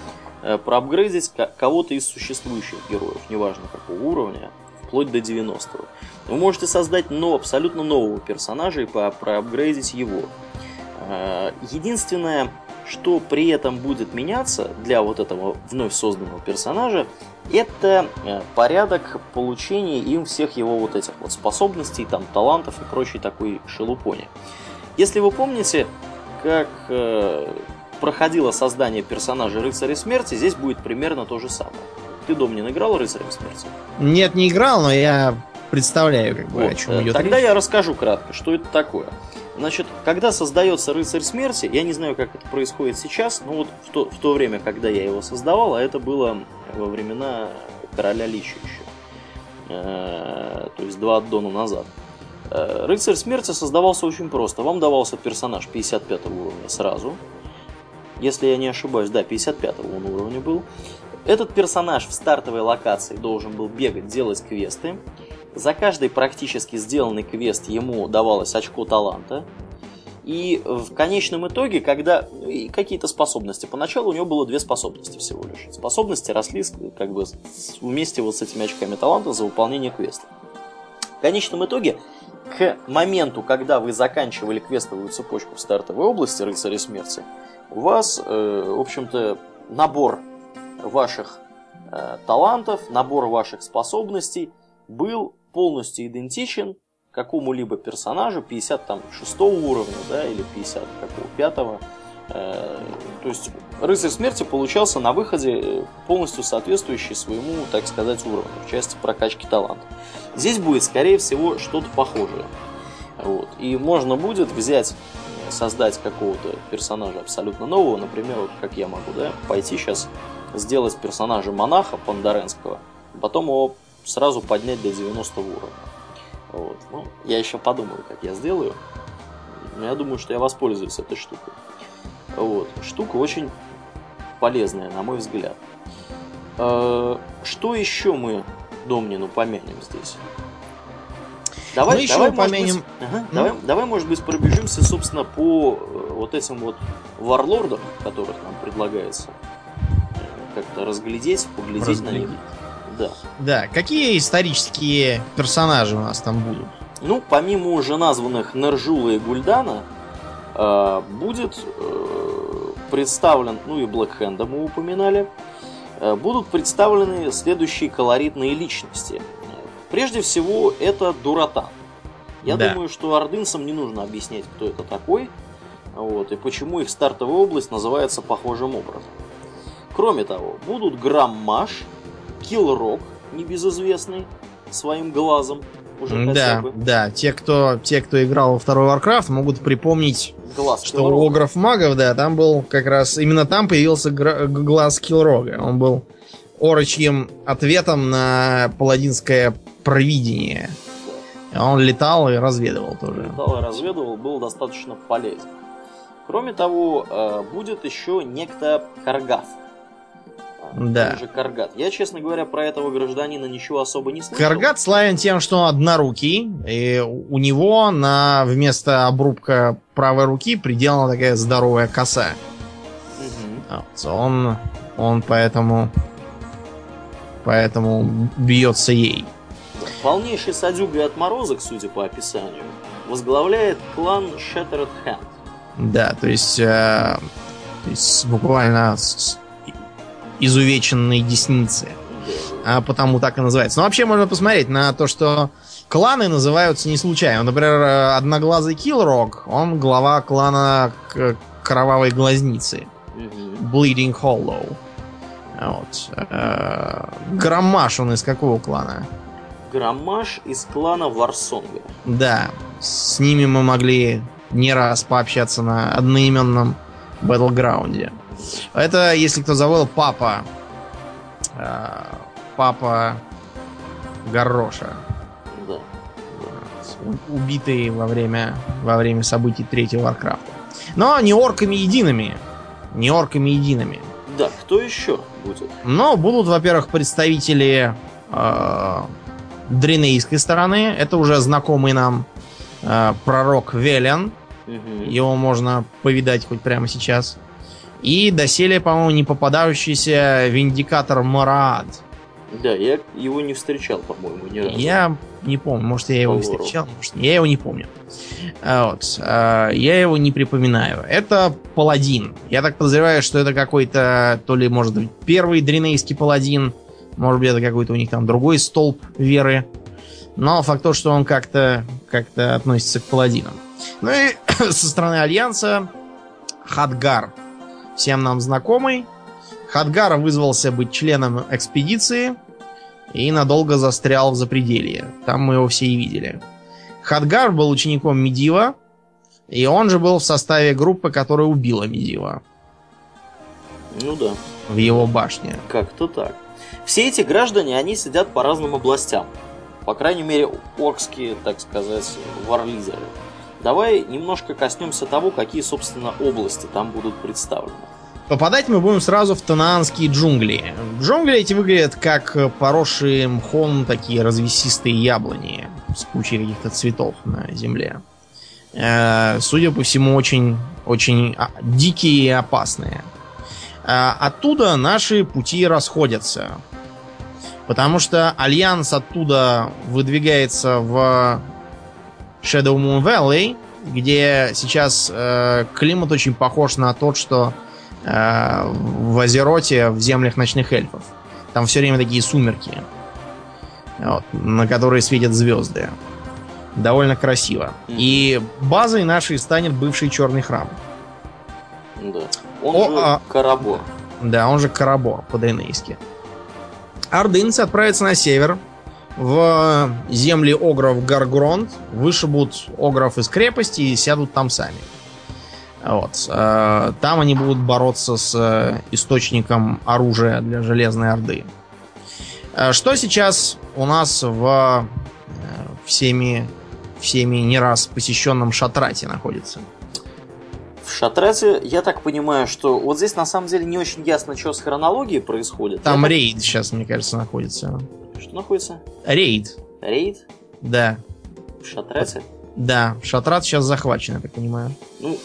э, проапгрейдить кого-то из существующих героев, неважно какого уровня, вплоть до 90-го. Вы можете создать но, абсолютно нового персонажа и проапгрейдить его. Э, единственное, что при этом будет меняться для вот этого вновь созданного персонажа, это э, порядок получения им всех его вот этих вот способностей, там, талантов и прочей такой шелупони. Если вы помните, как э, проходило создание персонажа Рыцаря Смерти, здесь будет примерно то же самое. Ты, Домнин, играл Рыцарем Смерти? Нет, не играл, но я представляю, как бы, вот. о чем идет Тогда речь. я расскажу кратко, что это такое. Значит, когда создается Рыцарь Смерти, я не знаю, как это происходит сейчас, но вот в то, в то время, когда я его создавал, а это было во времена Короля Лича еще, э, то есть два аддона назад. Э, Рыцарь Смерти создавался очень просто. Вам давался персонаж 55 уровня сразу. Если я не ошибаюсь, да, 55 он уровня был. Этот персонаж в стартовой локации должен был бегать, делать квесты. За каждый практически сделанный квест ему давалось очко таланта. И в конечном итоге, когда какие-то способности, поначалу у него было две способности всего лишь. Способности росли как бы вместе вот с этими очками таланта за выполнение квеста. В конечном итоге, к моменту, когда вы заканчивали квестовую цепочку в стартовой области Рыцаря Смерти, у вас, э, в общем-то, набор ваших э, талантов, набор ваших способностей был полностью идентичен какому-либо персонажу 56 уровня, да, или 50 какого 5 э, то есть рыцарь смерти получался на выходе э, полностью соответствующий своему, так сказать, уровню в части прокачки таланта. Здесь будет, скорее всего, что-то похожее. Вот. И можно будет взять, создать какого-то персонажа абсолютно нового, например, вот как я могу, да, пойти сейчас сделать персонажа монаха пандаренского, потом его сразу поднять до 90 уровня. Вот. Ну, я еще подумаю, как я сделаю. Но я думаю, что я воспользуюсь этой штукой. Вот. Штука очень полезная, на мой взгляд. Э, что еще мы Домнину помянем здесь? Давай, давай, еще помянем. Быть, ага, ну? давай, давай, может быть, пробежимся, собственно, по э, вот этим вот варлордам, которых нам предлагается как-то разглядеть, поглядеть разглядеть. на них. Да. Да. Какие исторические персонажи у нас там будут? Ну, помимо уже названных Нержула и Гульдана, э, будет э, представлен, ну и Блэкхенда мы упоминали, э, будут представлены следующие колоритные личности. Прежде всего, это Дуратан. Я да. думаю, что ордынцам не нужно объяснять, кто это такой, вот, и почему их стартовая область называется похожим образом. Кроме того, будут Граммаш, Киллрок, небезызвестный, своим глазом, уже да, бы. Да, те кто, те, кто играл во второй Warcraft, могут припомнить, глаз что Киллрога. у Огров Магов, да, там был как раз, именно там появился глаз Киллрога. Он был орочьим ответом на паладинское провидение. Он летал и разведывал тоже. Летал и разведывал, был достаточно полезен. Кроме того, э, будет еще некто Каргат. Да. же Каргат. Я, честно говоря, про этого гражданина ничего особо не слышал. Каргат славен тем, что он однорукий, и у него на вместо обрубка правой руки приделана такая здоровая коса. Угу. Вот, он, он поэтому, поэтому бьется ей. Полнейший садюга и отморозок, судя по описанию, возглавляет клан Shattered Hand. Да, то есть, э, то есть буквально с, изувеченной десницы. А потому так и называется. Но вообще можно посмотреть на то, что кланы называются не случайно. Например, Одноглазый Киллрок, он глава клана Кровавой Глазницы. Bleeding Hollow. Вот. Э, Громаш он из какого клана? Громаш из клана Варсонга. Да. С ними мы могли не раз пообщаться на одноименном Battleground. Это, если кто забыл, папа. Э, папа Гороша. Да. Убитый во время, во время событий третьего Warcraft а. Но не орками едиными. Не орками едиными. Да, кто еще будет? Но будут, во-первых, представители э, дренейской стороны. Это уже знакомый нам э, пророк Велен. Угу. Его можно повидать хоть прямо сейчас. И доселе, по-моему, не попадающийся виндикатор Мараад. Да, я его не встречал, по-моему, ни разу. Я не помню, может, я его Поворот. встречал, может, я его не помню. А, вот. А, я его не припоминаю. Это паладин. Я так подозреваю, что это какой-то, то ли, может быть, первый дренейский паладин, может быть, это какой-то у них там другой столб веры. Но факт то, что он как-то как относится к паладинам. Ну и со стороны Альянса Хадгар всем нам знакомый. Хадгар вызвался быть членом экспедиции и надолго застрял в запределье. Там мы его все и видели. Хадгар был учеником Медива, и он же был в составе группы, которая убила Медива. Ну да. В его башне. Как-то так. Все эти граждане, они сидят по разным областям. По крайней мере, оркские, так сказать, варлизеры. Давай немножко коснемся того, какие, собственно, области там будут представлены. Попадать мы будем сразу в танаанские джунгли. Джунгли эти выглядят как поросшие мхом такие развесистые яблони с кучей каких-то цветов на земле. Э, судя по всему, очень, очень а, дикие и опасные. Э, оттуда наши пути расходятся. Потому что Альянс оттуда выдвигается в Shadow Moon Valley, где сейчас э, климат очень похож на тот, что э, в Азероте, в землях ночных эльфов. Там все время такие сумерки, вот, на которые светят звезды. Довольно красиво. И базой нашей станет бывший черный храм. Да. Он О, же а... Карабор. Да, он же Карабор по-дренейски. Ордынцы отправятся на север, в земли огров Гаргронд, вышибут огров из крепости и сядут там сами. Вот. Э, там они будут бороться с э, источником оружия для Железной Орды. Э, что сейчас у нас в всеми, всеми не раз посещенном Шатрате находится? В Шатрате, я так понимаю, что вот здесь на самом деле не очень ясно, что с хронологией происходит. Там я рейд так... сейчас, мне кажется, находится. Что находится? Рейд. Рейд? Да. В Шатрате? Да, Шатрат сейчас захвачен, я так понимаю. Ну,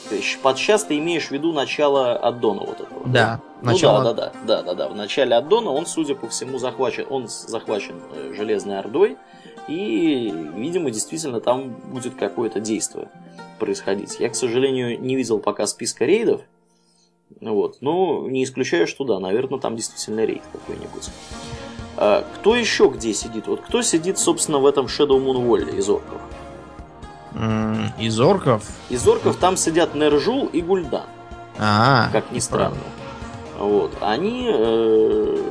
под сейчас ты имеешь в виду начало аддона вот этого. Да. да? Начало... Ну да, да, да, да, да, да. В начале аддона он, судя по всему, захвачен, он захвачен э, Железной Ордой, и, видимо, действительно там будет какое-то действие происходить. Я, к сожалению, не видел пока списка рейдов, вот, но не исключаю, что да, наверное, там действительно рейд какой-нибудь. А, кто еще где сидит? Вот кто сидит, собственно, в этом Shadow Moon Wall из орков? Из орков? Из орков там сидят Нержул и Гульдан. А, как ни странно. Вот. Они, э,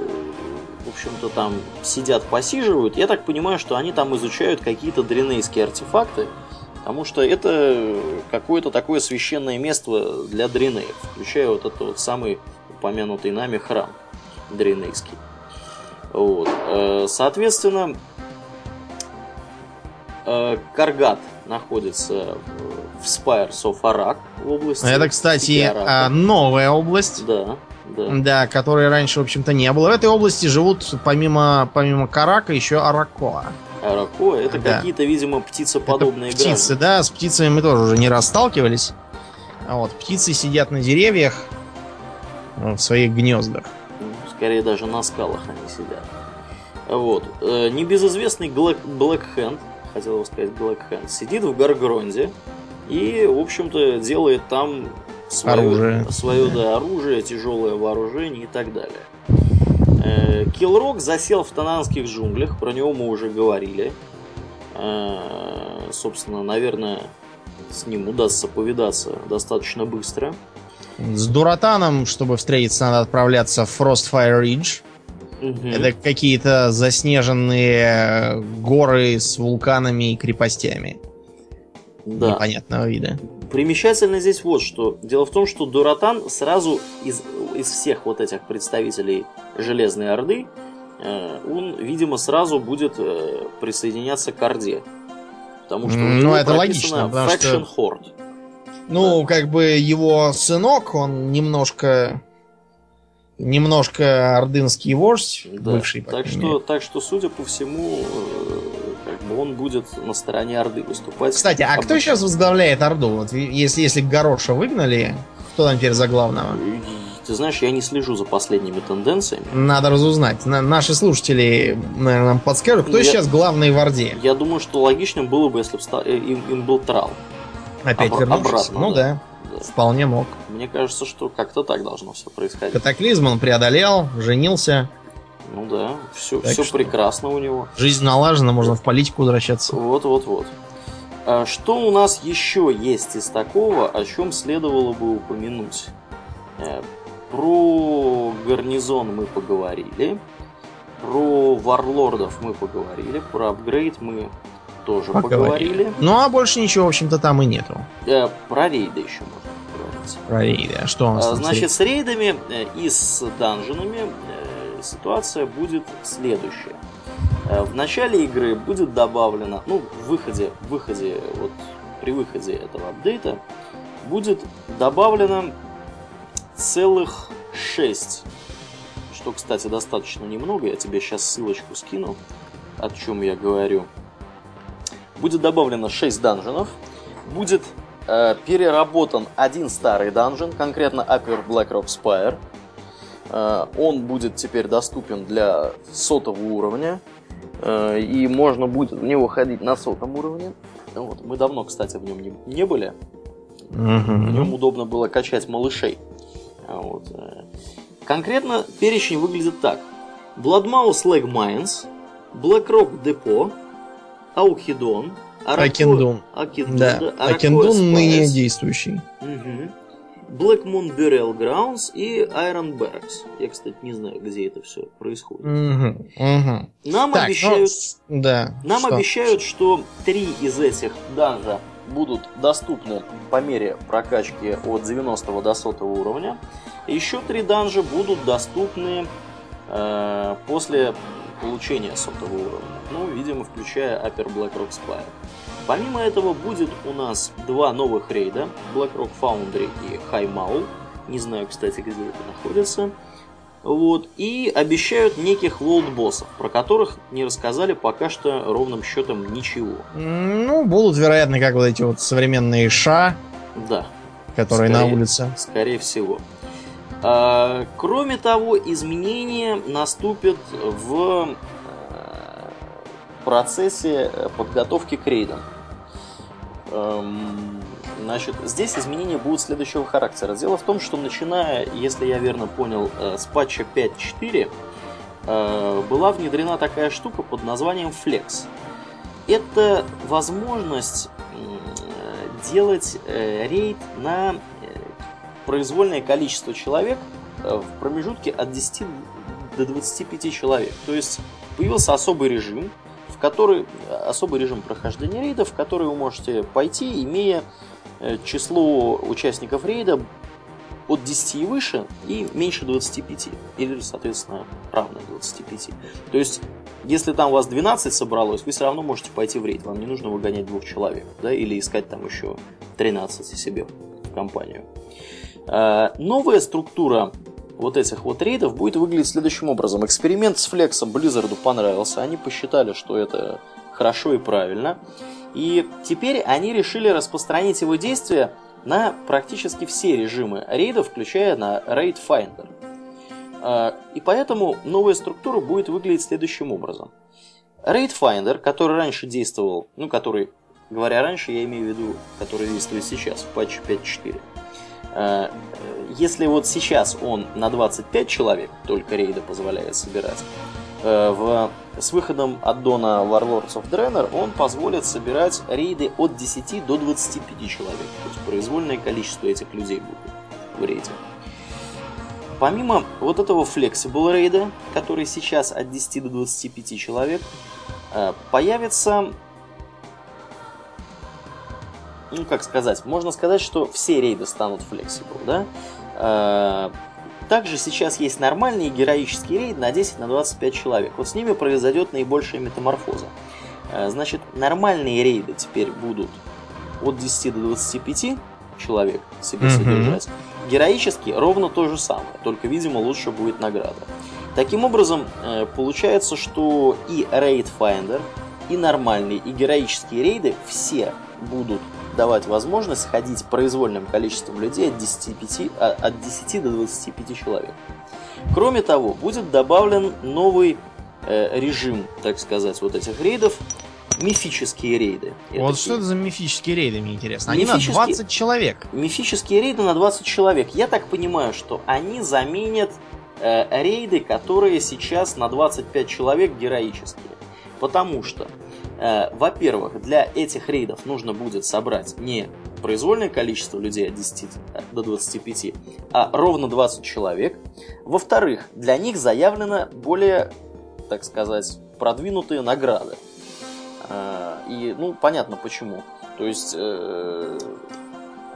в общем-то, там сидят, посиживают. Я так понимаю, что они там изучают какие-то дренейские артефакты, потому что это какое-то такое священное место для дренеев, включая вот этот вот самый упомянутый нами храм дренейский. Вот. Э, соответственно, э, Каргат находится в Spires of Arak в области. Это, кстати, а, новая область. Да, да. Да, которой раньше, в общем-то, не было. В этой области живут, помимо, помимо Карака, еще Аракоа. Аракоа это да. какие-то, видимо, птицеподобные это птицы, граждане. да, с птицами мы тоже уже не раз сталкивались. А вот, птицы сидят на деревьях в своих гнездах. Скорее даже на скалах они сидят. Вот. Э, небезызвестный Black, Black Hand хотел бы сказать Black Hand, сидит в Гаргронде и, в общем-то, делает там свое оружие, свое да, оружие тяжелое вооружение и так далее. Килрок засел в Тананских джунглях, про него мы уже говорили. Э, собственно, наверное, с ним удастся повидаться достаточно быстро. С Дуратаном, чтобы встретиться, надо отправляться в Frostfire Ridge. Угу. Это какие-то заснеженные горы с вулканами и крепостями. Да. Непонятного вида. Примечательно здесь вот что. Дело в том, что Дуратан сразу из, из всех вот этих представителей Железной Орды, э, он, видимо, сразу будет э, присоединяться к Орде. Потому что ну, это логично, потому Faction что... Horde. Ну, как бы его сынок, он немножко немножко ордынский вождь, да. бывший. Так что, так что, судя по всему, э, как бы он будет на стороне Орды выступать. Кстати, а кто сейчас возглавляет Орду? Вот если, если Гороша выгнали, кто там теперь за главного? Ты знаешь, я не слежу за последними тенденциями. Надо разузнать. На, наши слушатели, наверное, нам подскажут, кто я, сейчас главный в Орде. Я думаю, что логичным было бы, если бы э, им, им был Трал. Опять Обр- вернувшись? Обратно, ну да. да. Вполне мог. Мне кажется, что как-то так должно все происходить. Катаклизм он преодолел, женился. Ну да, все, все прекрасно у него. Жизнь налажена, можно в политику возвращаться. Вот-вот-вот. А что у нас еще есть из такого, о чем следовало бы упомянуть? Э, про гарнизон мы поговорили. Про варлордов мы поговорили. Про апгрейд мы тоже поговорили. поговорили. Ну а больше ничего, в общем-то, там и нету. Э, про рейды еще можно поговорить. Про рейды. А что у нас? А, значит, с рейдами э, и с данженами э, ситуация будет следующая. В начале игры будет добавлено, ну, в выходе, в выходе, вот при выходе этого апдейта будет добавлено целых 6 что, кстати, достаточно немного, я тебе сейчас ссылочку скину, о чем я говорю. Будет добавлено 6 данженов. Будет э, переработан один старый данжен, конкретно Upper Blackrock Spire. Э, он будет теперь доступен для сотого уровня. Э, и можно будет в него ходить на сотом уровне. Вот. Мы давно, кстати, в нем не, не были. Mm-hmm. В нем удобно было качать малышей. Вот. Э. Конкретно перечень выглядит так. Bloodmouse Leg Mines, Blackrock Depot, Аухидон, Акиндун. Акиндун, да. да. Акиндун ныне действующий. Угу. Black Moon Burial Grounds и Iron Barracks. Я, кстати, не знаю, где это все происходит. Угу, угу. Нам так, обещают, ну, да, нам что? обещают, что три из этих данжа будут доступны по мере прокачки от 90 до 100 уровня. Еще три данжа будут доступны э, после получения сотого уровня. Ну, видимо, включая Upper Blackrock Spire. Помимо этого будет у нас два новых рейда. Blackrock Foundry и High Maul. Не знаю, кстати, где это находится. Вот, и обещают неких волд-боссов, про которых не рассказали пока что ровным счетом ничего. Ну, будут, вероятно, как вот эти вот современные ша. Да. Которые скорее, на улице. Скорее всего. А, кроме того, изменения наступят в э, процессе подготовки к рейдам. Эм, значит, здесь изменения будут следующего характера. Дело в том, что начиная, если я верно понял, э, с патча 5.4, э, была внедрена такая штука под названием Flex. Это возможность делать рейд на произвольное количество человек э, в промежутке от 10 до 25 человек. То есть появился особый режим, в который особый режим прохождения рейда, в который вы можете пойти, имея э, число участников рейда от 10 и выше и меньше 25. Или, соответственно, равно 25. То есть, если там у вас 12 собралось, вы все равно можете пойти в рейд. Вам не нужно выгонять двух человек, да, или искать там еще 13 себе в компанию. Э, новая структура вот этих вот рейдов будет выглядеть следующим образом. Эксперимент с флексом Blizzard понравился. Они посчитали, что это хорошо и правильно. И теперь они решили распространить его действия на практически все режимы рейдов, включая на Raid Finder. Э, и поэтому новая структура будет выглядеть следующим образом. Raid Finder, который раньше действовал, ну, который, говоря раньше, я имею в виду, который действует сейчас в патче 5.4, Э, если вот сейчас он на 25 человек только рейда позволяет собирать, э, в, с выходом аддона Warlords of Draenor он позволит собирать рейды от 10 до 25 человек. То есть произвольное количество этих людей будет в рейде. Помимо вот этого Flexible рейда, который сейчас от 10 до 25 человек, э, появится ну как сказать, можно сказать, что все рейды станут flexible, да? Э, также сейчас есть нормальные героические рейды на 10-25 на человек. Вот с ними произойдет наибольшая метаморфоза. Э, значит, нормальные рейды теперь будут от 10 до 25 человек себе mm-hmm. содержать. Героические ровно то же самое, только, видимо, лучше будет награда. Таким образом, э, получается, что и Raid Finder, и нормальные, и героические рейды все будут давать возможность ходить произвольным количеством людей от 10, 5, а, от 10 до 25 человек. Кроме того, будет добавлен новый э, режим, так сказать, вот этих рейдов, мифические рейды. Вот такие. что это за мифические рейды, мне интересно? Они Мифические... на 20 человек. Мифические рейды на 20 человек. Я так понимаю, что они заменят э, рейды, которые сейчас на 25 человек героические. Потому что во-первых, для этих рейдов нужно будет собрать не произвольное количество людей от 10 до 25, а ровно 20 человек. Во-вторых, для них заявлено более, так сказать, продвинутые награды. Э, и, ну, понятно почему. То есть, э,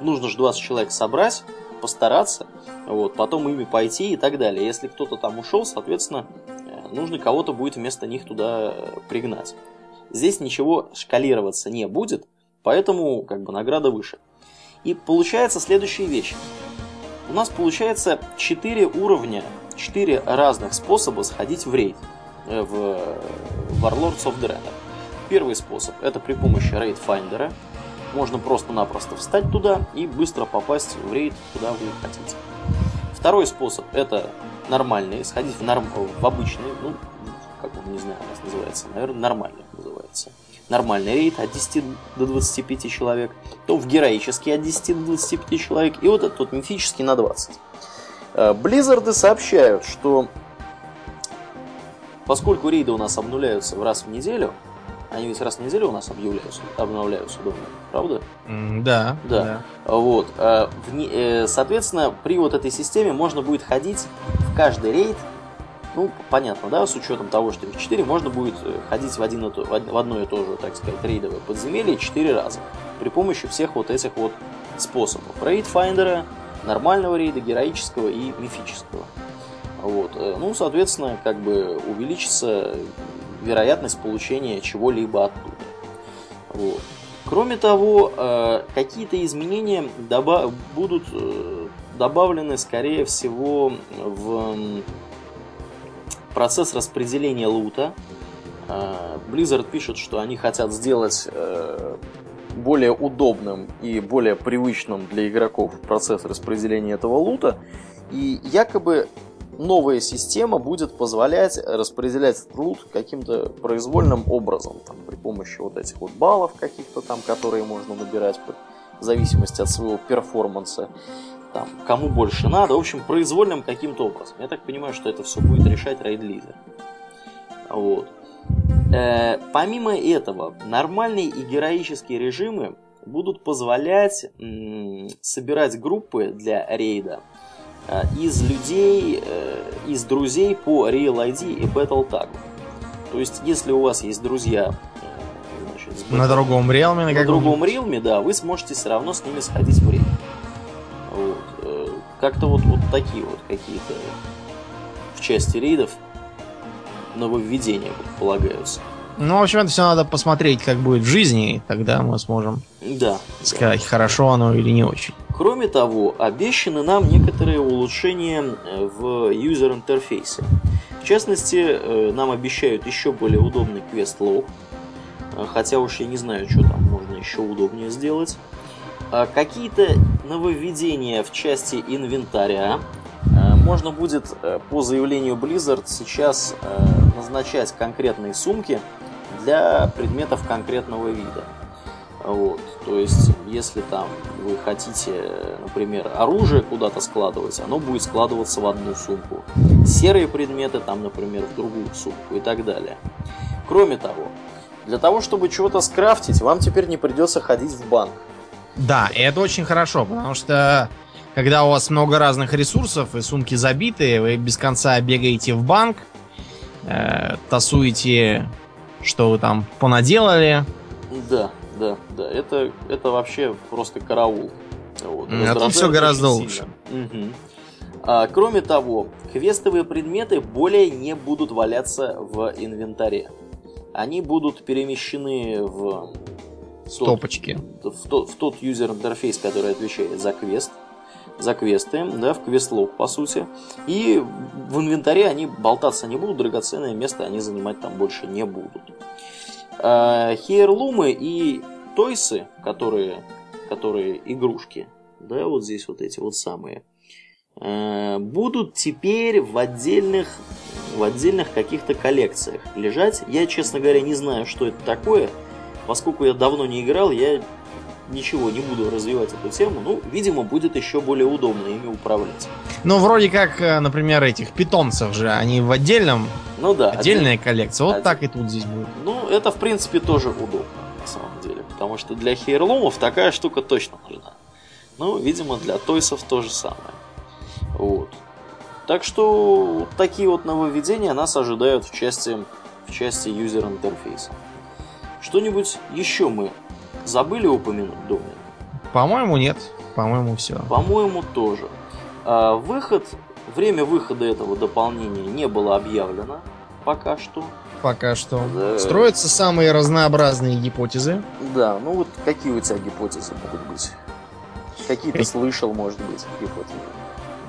нужно же 20 человек собрать, постараться, вот, потом ими пойти и так далее. Если кто-то там ушел, соответственно, нужно кого-то будет вместо них туда пригнать. Здесь ничего шкалироваться не будет, поэтому как бы награда выше. И получается следующая вещь. У нас получается 4 уровня, 4 разных способа сходить в рейд э, в Warlords of Draenor. Первый способ это при помощи рейд Finder. Можно просто-напросто встать туда и быстро попасть в рейд, куда вы хотите. Второй способ это нормальный, сходить в, норм... в обычный, ну, как он, не знаю, у нас называется, наверное, нормальный. Нормальный рейд от 10 до 25 человек, то в героический от 10 до 25 человек, и вот этот вот мифический на 20. Э, Близзарды сообщают, что поскольку рейды у нас обнуляются раз в неделю, они ведь раз в неделю у нас объявляются, обновляются, думаю, правда? Да, да. Да. Вот. Э, э, соответственно, при вот этой системе можно будет ходить в каждый рейд ну, понятно, да, с учетом того, что их 4, можно будет э, ходить в, один, в одно и то же, так сказать, рейдовое подземелье 4 раза при помощи всех вот этих вот способов. Raid Finder а, нормального рейда, героического и мифического. Вот. Э, ну, соответственно, как бы увеличится вероятность получения чего-либо оттуда. Вот. Кроме того, э, какие-то изменения доба- будут добавлены, скорее всего, в процесс распределения лута. Э, Blizzard пишет, что они хотят сделать э, более удобным и более привычным для игроков процесс распределения этого лута. И якобы новая система будет позволять распределять лут каким-то произвольным образом, там, при помощи вот этих вот баллов каких-то там, которые можно набирать в зависимости от своего перформанса, там, кому больше надо, в общем, произвольным каким-то образом. Я так понимаю, что это все будет решать рейд-лидер. Вот. Э, помимо этого, нормальные и героические режимы будут позволять м- собирать группы для рейда Э, из людей, э, из друзей по Real ID и Battle Tag. То есть, если у вас есть друзья э, значит, Battle... на другом реалме, на, на другом реалме, да, вы сможете все равно с ними сходить в рейд. Как-то вот, вот такие вот какие-то в части рейдов нововведения предполагаются. Ну, в общем, это все надо посмотреть, как будет в жизни, и тогда мы сможем да, сказать, да. хорошо оно или не очень. Кроме того, обещаны нам некоторые улучшения э, в юзер-интерфейсе. В частности, э, нам обещают еще более удобный квест-лог, э, хотя уж я не знаю, что там можно еще удобнее сделать. А какие-то нововведения в части инвентаря. Можно будет по заявлению Blizzard сейчас назначать конкретные сумки для предметов конкретного вида. Вот. То есть, если там вы хотите, например, оружие куда-то складывать, оно будет складываться в одну сумку. Серые предметы там, например, в другую сумку и так далее. Кроме того, для того, чтобы чего-то скрафтить, вам теперь не придется ходить в банк. Да, и это очень хорошо, потому что когда у вас много разных ресурсов и сумки забиты, вы без конца бегаете в банк, э, тасуете, что вы там понаделали. Да, да, да. Это, это вообще просто караул. Вот. А тут все гораздо лучше. Угу. А, кроме того, квестовые предметы более не будут валяться в инвентаре. Они будут перемещены в стопочки. Тот, в, тот, в тот юзер интерфейс, который отвечает за квест за квесты, да, в квест-лог, по сути. И в инвентаре они болтаться не будут, драгоценное место они занимать там больше не будут. А, хейрлумы и тойсы, которые, которые игрушки, да, вот здесь вот эти вот самые, а, будут теперь в отдельных в отдельных каких-то коллекциях лежать. Я, честно говоря, не знаю, что это такое. Поскольку я давно не играл, я ничего не буду развивать эту тему, ну, видимо, будет еще более удобно ими управлять. Ну, вроде как, э, например, этих питомцев же, они в отдельном, ну да, отдельная один, коллекция. Вот один. так и тут здесь будет. Ну, это, в принципе, тоже удобно, на самом деле, потому что для хейрлумов такая штука точно нужна. Ну, видимо, для тойсов то же самое. Вот. Так что вот такие вот нововведения нас ожидают в части, в части юзер-интерфейса. Что-нибудь еще мы Забыли упомянуть Домнин? По-моему, нет. По-моему, все. По-моему, тоже. А, выход, время выхода этого дополнения не было объявлено пока что. Пока что. Да. Строятся самые разнообразные гипотезы. Да, ну вот какие у тебя гипотезы могут быть? Какие как... ты слышал, может быть, гипотезы?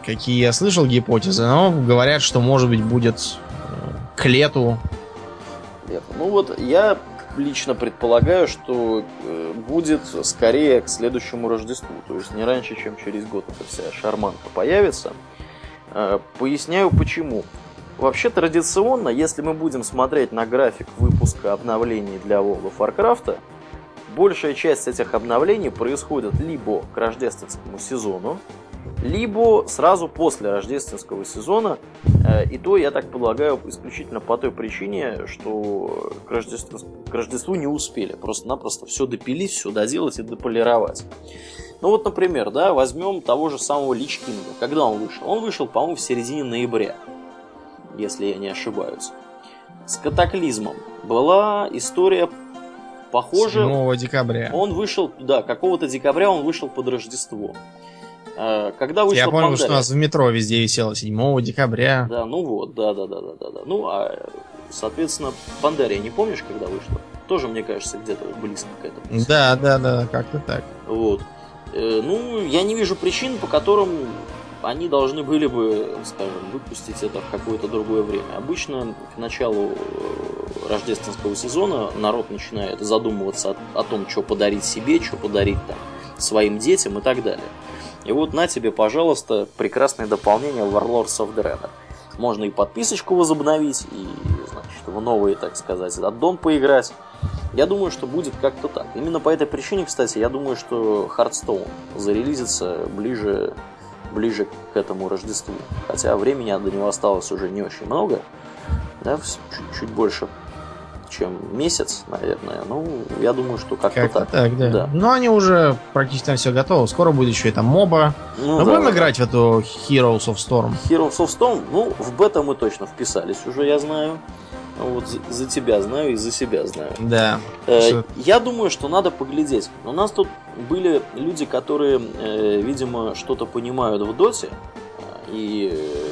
Какие я слышал гипотезы? Но говорят, что может быть будет э, к лету. Лето. Ну вот я лично предполагаю, что э, будет скорее к следующему Рождеству, то есть не раньше, чем через год эта вся шарманка появится. Э, поясняю почему. Вообще традиционно, если мы будем смотреть на график выпуска обновлений для World of Warcraft, большая часть этих обновлений происходит либо к рождественскому сезону, либо сразу после рождественского сезона. Э, и то, я так полагаю, исключительно по той причине, что к Рождеству, к Рождеству не успели. Просто-напросто все допилить, все доделать и дополировать. Ну вот, например, да, возьмем того же самого Лич Кинга. Когда он вышел? Он вышел, по-моему, в середине ноября, если я не ошибаюсь. С Катаклизмом была история похожая. 7 декабря. Он вышел, да, какого-то декабря он вышел под Рождество. Э, когда вышла Я понял, что у нас в метро везде висело 7 декабря. Да, ну вот, да, да, да, да, да, да. Ну, а, соответственно, Пандария не помнишь, когда вышла? Тоже, мне кажется, где-то близко к этому. Да, да, да, как-то так. Вот. Э, ну, я не вижу причин, по которым они должны были бы, скажем, выпустить это в какое-то другое время. Обычно к началу э, рождественского сезона народ начинает задумываться о, о том, что подарить себе, что подарить там своим детям и так далее. И вот на тебе, пожалуйста, прекрасное дополнение Warlords of Draenor. Можно и подписочку возобновить, и, значит, в новые, так сказать, аддон поиграть. Я думаю, что будет как-то так. Именно по этой причине, кстати, я думаю, что Hearthstone зарелизится ближе, ближе к этому Рождеству. Хотя времени до него осталось уже не очень много. Да, чуть, чуть больше чем месяц, наверное. Ну, я думаю, что как-то как так. так да. да. Ну, они уже практически все готово. Скоро будет еще и там моба. Ну, мы да, будем да. играть в эту Heroes of Storm? Heroes of Storm, ну, в бета мы точно вписались уже, я знаю. Вот за, тебя знаю и за себя знаю. Да. Э, я думаю, что надо поглядеть. У нас тут были люди, которые, э, видимо, что-то понимают в доте. И, э,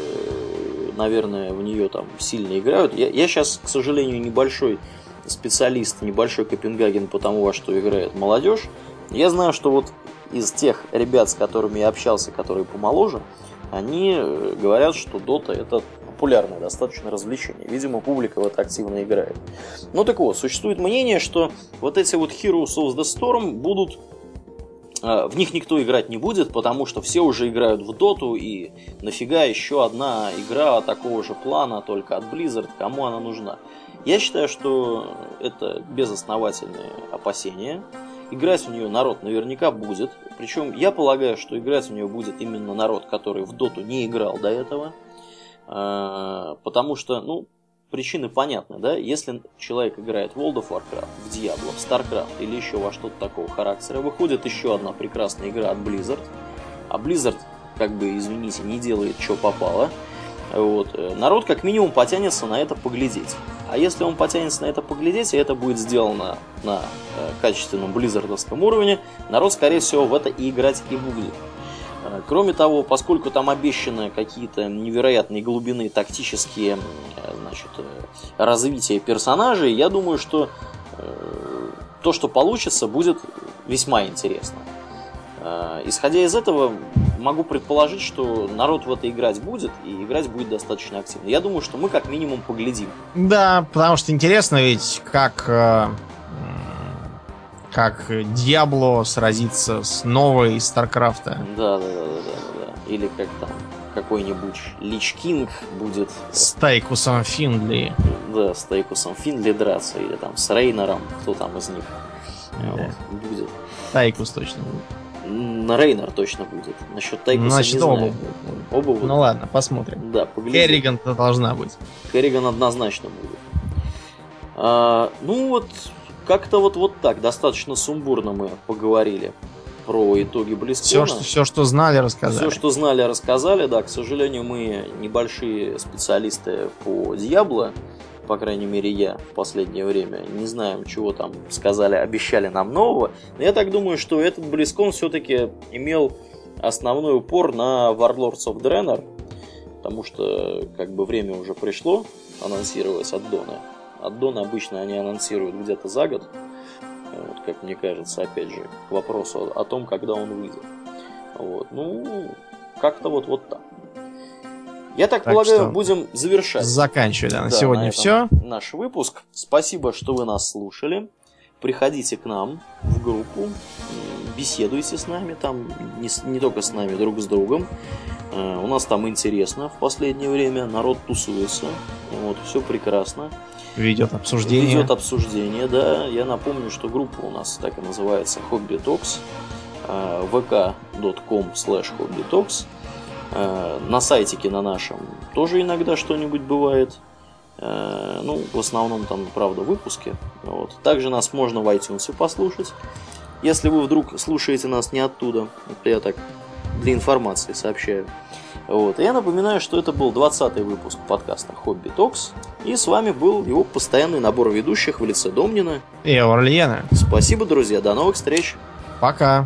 наверное, в нее там сильно играют. Я, я сейчас, к сожалению, небольшой специалист, небольшой Копенгаген по тому, во что играет молодежь. Я знаю, что вот из тех ребят, с которыми я общался, которые помоложе, они э, говорят, что Дота это популярное достаточно развлечение. Видимо, публика в это активно играет. Ну так вот, существует мнение, что вот эти вот Heroes of the Storm будут в них никто играть не будет, потому что все уже играют в доту, и нафига еще одна игра такого же плана, только от Blizzard, кому она нужна? Я считаю, что это безосновательные опасения. Играть в нее народ наверняка будет. Причем я полагаю, что играть в нее будет именно народ, который в доту не играл до этого. Э, потому что, ну, причины понятны, да? Если человек играет в World of Warcraft, в Diablo, в StarCraft или еще во что-то такого характера, выходит еще одна прекрасная игра от Blizzard, а Blizzard, как бы, извините, не делает, что попало, вот, э, народ как минимум потянется на это поглядеть. А если он потянется на это поглядеть, и это будет сделано на э, качественном близзардовском уровне, народ, скорее всего, в это и играть и будет. Э, кроме того, поскольку там обещаны какие-то невероятные глубины тактические э, значит, э, развития персонажей, я думаю, что то, что получится, будет весьма интересно. Исходя из этого, могу предположить, что народ в это играть будет, и играть будет достаточно активно. Я думаю, что мы как минимум поглядим. Да, потому что интересно ведь, как как Diablo сразится с Новой StarCraft а. Да, да, да, да, да, да. Или как там какой-нибудь Lich King будет... С Тайкусом Финдли. Да, с Тайкусом Финдли драться. Или там с Рейнером, кто там из них да. вот, будет. Тайкус точно будет. На Рейнер точно будет. Насчет Тайкуса Значит, не оба знаю. Оба будут. Ну ладно, посмотрим. Да, поглядим. Керриган-то должна быть. Керриган однозначно будет. А, ну вот, как-то вот, вот так, достаточно сумбурно мы поговорили про итоги Близкона. Все что, все, что знали, рассказали. Все, что знали, рассказали, да. К сожалению, мы небольшие специалисты по Диабло, по крайней мере я в последнее время. Не знаем, чего там сказали, обещали нам нового. Но я так думаю, что этот Близкон все-таки имел основной упор на Warlords of Draenor, потому что как бы время уже пришло анонсировать аддоны. Аддоны обычно они анонсируют где-то за год. Вот, как мне кажется, опять же, к вопросу о том, когда он выйдет. Вот. Ну, как-то вот, вот так. Я так, так полагаю, будем завершать. Заканчивать, да, на да, сегодня на все. Наш выпуск. Спасибо, что вы нас слушали. Приходите к нам в группу, беседуйте с нами, там не, не только с нами, друг с другом. Э, у нас там интересно в последнее время, народ тусуется, вот, все прекрасно. Ведет обсуждение. Ведет обсуждение, да. Я напомню, что группа у нас так и называется Hobby Talks. Э, vk.com slash hobbytalks. Э, на сайтике на нашем тоже иногда что-нибудь бывает. Э, ну, в основном там, правда, выпуски. Вот. Также нас можно в iTunes послушать. Если вы вдруг слушаете нас не оттуда, это я так для информации сообщаю. Вот. И я напоминаю, что это был 20 выпуск подкаста Хобби Токс. И с вами был его постоянный набор ведущих в лице Домнина и Орлиена. Спасибо, друзья. До новых встреч. Пока.